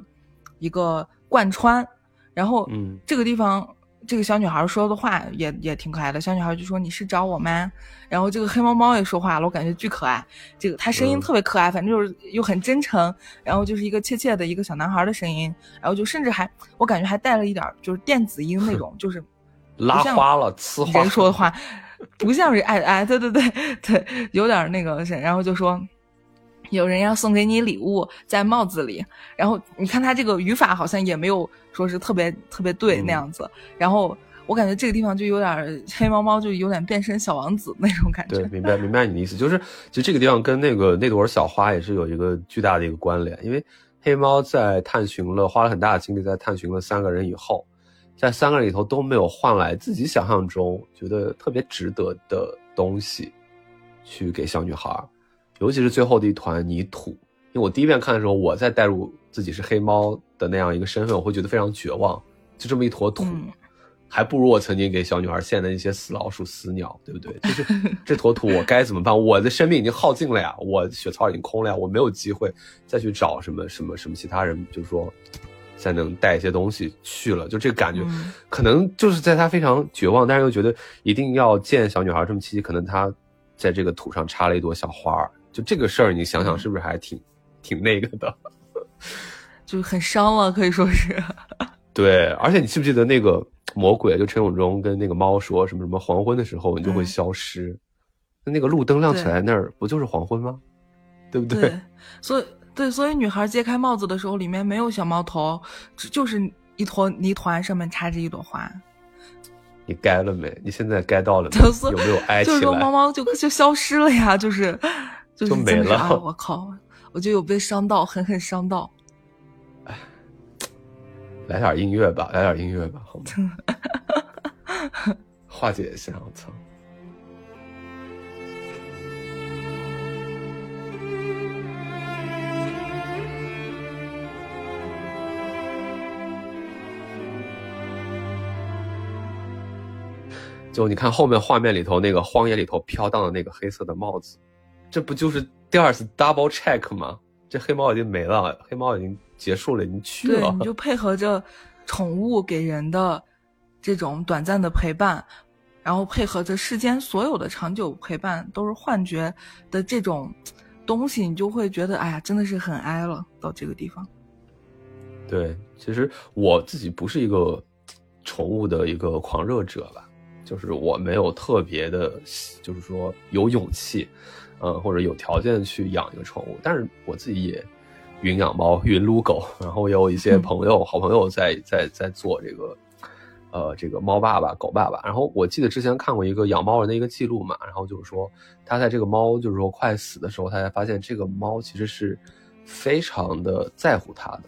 一个贯穿，然后嗯这个地方。这个小女孩说的话也也挺可爱的，小女孩就说：“你是找我吗？”然后这个黑猫猫也说话了，我感觉巨可爱。这个它声音嗯特别可爱，反正就是又很真诚，然后就是一个怯怯的一个小男孩的声音，然后就甚至还我感觉还带了一点儿就是电子音那种，就是拉花了，呲花人说的 *laughs* 话，不像是哎哎，对对对对，有点那个，然后就说。有人要送给你礼物，在帽子里。然后你看他这个语法好像也没有说是特别特别对嗯那样子。然后我感觉这个地方就有点儿黑猫猫，就有点变身小王子那种感觉。对，*laughs* 明白明白你的意思，就是其实这个地方跟那个那朵小花也是有一个巨大的一个关联，因为黑猫在探寻了花了很大的精力在探寻了三个人以后，在三个人里头都没有换来自己想象中觉得特别值得的东西，去给小女孩儿，尤其是最后的一团泥土。因为我第一遍看的时候，我在带入自己是黑猫的那样一个身份，我会觉得非常绝望，就这么一坨土。嗯还不如我曾经给小女孩献的那些死老鼠、死鸟，对不对？就是这坨土，我该怎么办？我的生命已经耗尽了呀，我血槽已经空了呀，我没有机会再去找什么什么什么其他人，就是说才能带一些东西去了。就这个感觉，嗯可能就是在他非常绝望，但是又觉得一定要见小女孩这么契机，可能他在这个土上插了一朵小花儿。就这个事儿，你想想是不是还挺挺那个的？*laughs* 就很伤了，可以说是。*laughs* 对，而且你记不记得那个魔鬼，就陈永忠跟那个猫说什么什么黄昏的时候你就会嗯消失，那、那个路灯亮起来那儿不就是黄昏吗？对不对？对，所以对，所以女孩揭开帽子的时候，里面没有小猫头，只就是一坨泥团，上面插着一朵花。你该了没？你现在该到了有没有挨起就是说猫？猫就就消失了呀，就是就没了啊我靠，我就有被伤到，狠狠伤到。*laughs* 来点音乐吧，来点音乐吧，好吗？化解一下，我操！就你看后面画面里头那个荒野里头飘荡的那个黑色的帽子，这不就是第二次 double check 吗？这黑猫已经没了，黑猫已经结束了，已经去对，了。你就配合着宠物给人的这种短暂的陪伴，然后配合着世间所有的长久陪伴都是幻觉的这种东西，你就会觉得，哎呀，真的是很哀了。到这个地方，对，其实我自己不是一个宠物的一个狂热者吧，就是我没有特别的，就是说有勇气，呃，或者有条件去养一个宠物。但是我自己也云养猫、云撸狗，然后也有一些嗯朋友、好朋友在在在做这个。呃，这个猫爸爸、狗爸爸，然后我记得之前看过一个养猫人的一个记录嘛，然后就是说他在这个猫就是说快死的时候，他才发现这个猫其实是非常的在乎他的，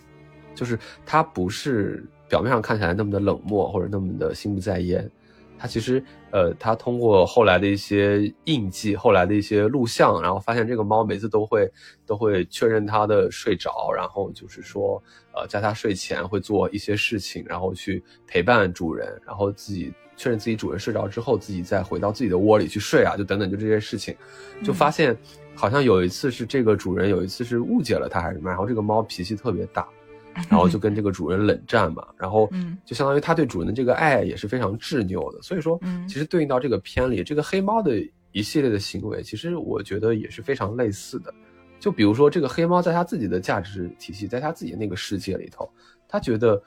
就是他不是表面上看起来那么的冷漠或者那么的心不在焉，它其实呃，他通过后来的一些印记、后来的一些录像，然后发现这个猫每次都会都会确认它的睡着，然后就是说呃，在它睡前会做一些事情，然后去陪伴主人，然后自己确认自己主人睡着之后，自己再回到自己的窝里去睡啊，就等等，就这些事情，就发现好像有一次是这个主人有一次是误解了它还是什么，然后这个猫脾气特别大，然后就跟这个主人冷战嘛，然后嗯。就相当于他对主人的这个爱也是非常执拗的，所以说，嗯。其实对应到这个片里，这个黑猫的一系列的行为，其实我觉得也是非常类似的。就比如说，这个黑猫在它自己的价值体系，在它自己那个世界里头，它觉得，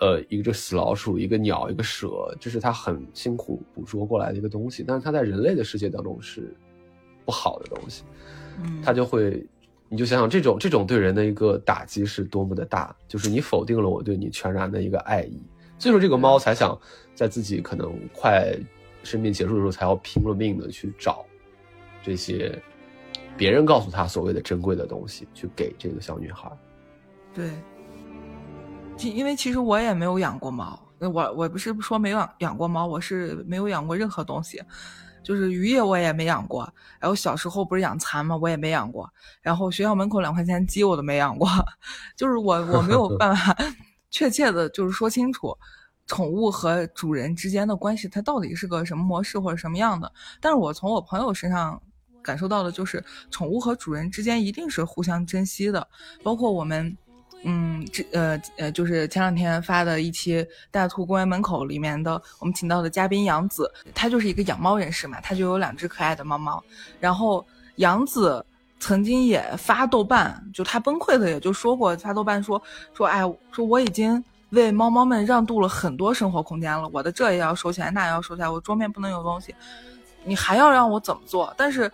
呃，一个这死老鼠，一个鸟，一个蛇，这是它很辛苦捕捉过来的一个东西，但是它在人类的世界当中是不好的东西。嗯，他就会，你就想想这种这种对人的一个打击是多么的大，就是你否定了我对你全然的一个爱意，所以说这个猫才想在自己可能快生命结束的时候，才要拼了命的去找这些别人告诉他所谓的珍贵的东西，去给这个小女孩。对，其因为其实我也没有养过猫，呃我我不是说没有养养过猫，我是没有养过任何东西，就是渔业我也没养过，然后小时候不是养蚕吗，我也没养过，然后学校门口两块钱鸡我都没养过，*laughs* 就是我我没有办法确切的就是说清楚。宠物和主人之间的关系，它到底是个什么模式或者什么样的？但是我从我朋友身上感受到的就是，宠物和主人之间一定是互相珍惜的，包括我们，嗯，这呃呃，就是前两天发的一期《大兔公园门口》里面的，我们请到的嘉宾杨子，他就是一个养猫人士嘛，他就有两只可爱的猫猫，然后杨子。曾经也发豆瓣，就他崩溃的也就说过，发豆瓣说说，哎，说我已经为猫猫们让渡了很多生活空间了，我的这也要收起来，那也要收起来，我桌面不能有东西，你还要让我怎么做？但是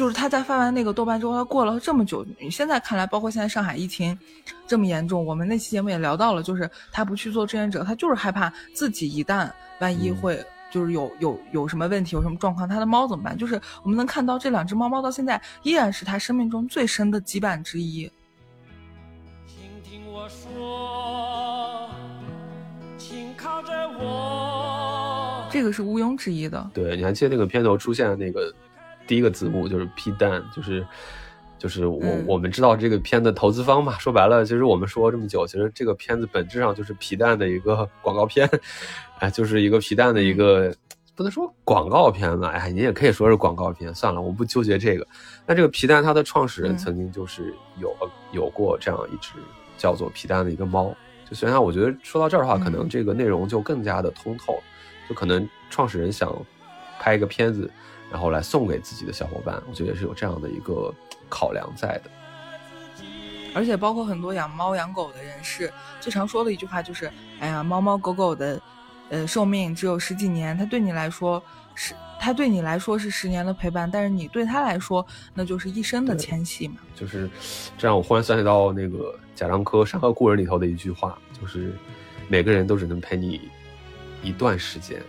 就是他在发完那个豆瓣之后，他过了这么久，你现在看来，包括现在上海疫情这么严重，我们那期节目也聊到了，就是他不去做志愿者，他就是害怕自己一旦万一会就是有有有什么问题，有什么状况，他的猫怎么办？就是我们能看到这两只猫猫到现在依然是他生命中最深的羁绊之一。请听我说，请靠着我。这个是毋庸置疑的。对，你还记得那个片头出现的那个第一个字幕就是皮蛋，就是就是我、嗯我们知道这个片的投资方嘛，说白了，其实我们说这么久，其实这个片子本质上就是皮蛋的一个 *laughs* 广告片，哎，就是一个皮蛋的一个。不能说广告片吧，哎，你也可以说是广告片。算了，我不纠结这个。那这个皮蛋它的创始人嗯曾经就是有有过这样一只叫做皮蛋的一个猫。就虽然我觉得说到这儿的话，可能嗯这个内容就更加的通透了。就可能创始人想拍一个片子，然后来送给自己的小伙伴，我觉得也是有这样的一个 *tsk* 考量在的。而且包括很多养猫养狗的人士，最常说的一句话就是：“哎呀，猫猫狗狗的，呃，寿命只有十几年，它对你来说是，它对你来说是十年的陪伴，但是你对它来说，那就是一生的对牵系嘛。*laughs* 就是这样，我忽然想起到那个贾樟柯《山河故人》里头的一句话，就是每个人都只能陪你一段时间。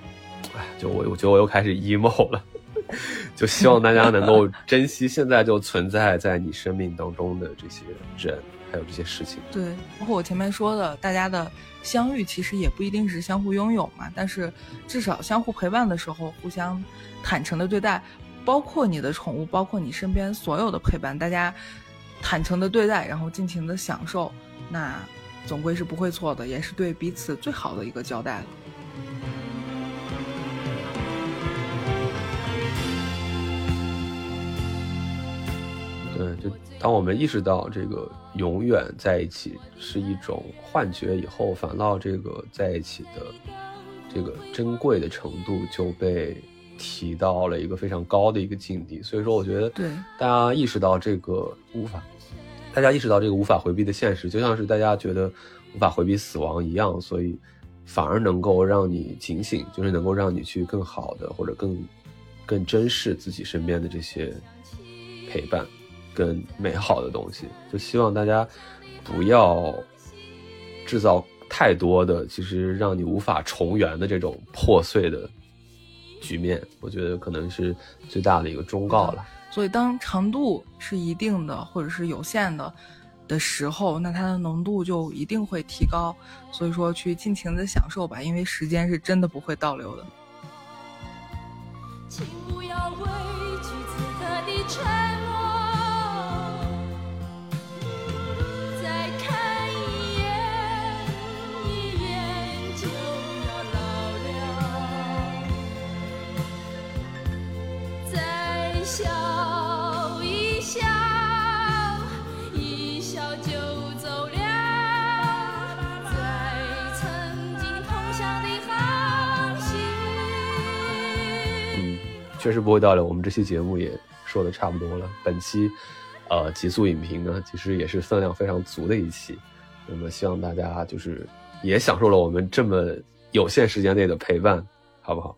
哎，就我我觉得我又开始 emo 了，*laughs* 就希望大家能够珍惜现在就存在在你生命当中的这些人，还有这些事情。对，包括我前面说的，大家的相遇其实也不一定是相互拥有嘛，但是至少相互陪伴的时候，互相坦诚的对待，包括你的宠物，包括你身边所有的陪伴，大家坦诚的对待，然后尽情的享受，那总归是不会错的，也是对彼此最好的一个交代了。对，就当我们意识到这个永远在一起是一种幻觉以后，反倒这个在一起的这个珍贵的程度就被提到了一个非常高的一个境地。所以说，我觉得对大家意识到这个无法，大家意识到这个无法回避的现实，就像是大家觉得无法回避死亡一样，所以反而能够让你警醒，就是能够让你去更好的或者更更珍视自己身边的这些陪伴跟美好的东西。就希望大家不要制造太多的其实让你无法重圆的这种破碎的局面，我觉得可能是最大的一个忠告了。所以当长度是一定的或者是有限的的时候，那它的浓度就一定会提高。所以说，去尽情的享受吧，因为时间是真的不会倒流的。请不要畏惧此刻的确实不会倒流。我们这期节目也说的差不多了。本期，呃，极速影评呢，其实也是分量非常足的一期。那么希望大家就是也享受了我们这么有限时间内的陪伴，好不好？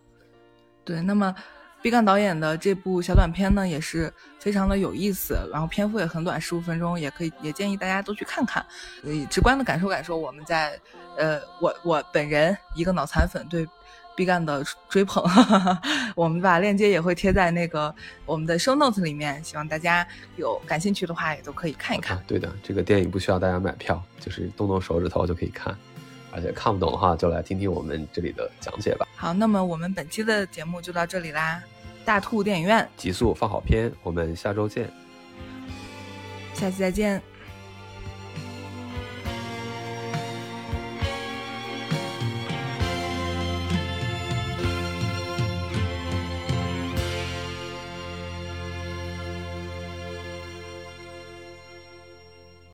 对，那么毕赣导演的这部小短片呢，也是非常的有意思，然后篇幅也很短，十五分钟，也可以也建议大家都去看看，呃，直观的感受感受我们在呃，我我本人一个脑残粉对毕赣的追捧，*laughs* 我们把链接也会贴在那个我们的 show notes 里面，希望大家有感兴趣的话也都可以看一看。啊对的，这个电影不需要大家买票，就是动动手指头就可以看。而且看不懂的话，就来听听我们这里的讲解吧。好，那么我们本期的节目就到这里啦，大兔电影院，极速放好片，我们下周见。下期再见。